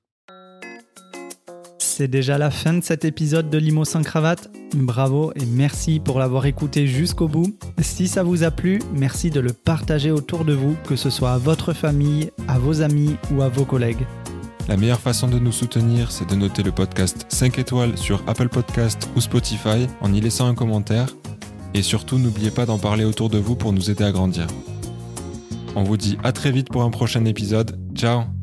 C'est déjà la fin de cet épisode de Limo sans cravate. Bravo et merci pour l'avoir écouté jusqu'au bout. Si ça vous a plu, merci de le partager autour de vous, que ce soit à votre famille, à vos amis ou à vos collègues. La meilleure façon de nous soutenir, c'est de noter le podcast 5 étoiles sur Apple Podcast ou Spotify en y laissant un commentaire. Et surtout, n'oubliez pas d'en parler autour de vous pour nous aider à grandir. On vous dit à très vite pour un prochain épisode. Ciao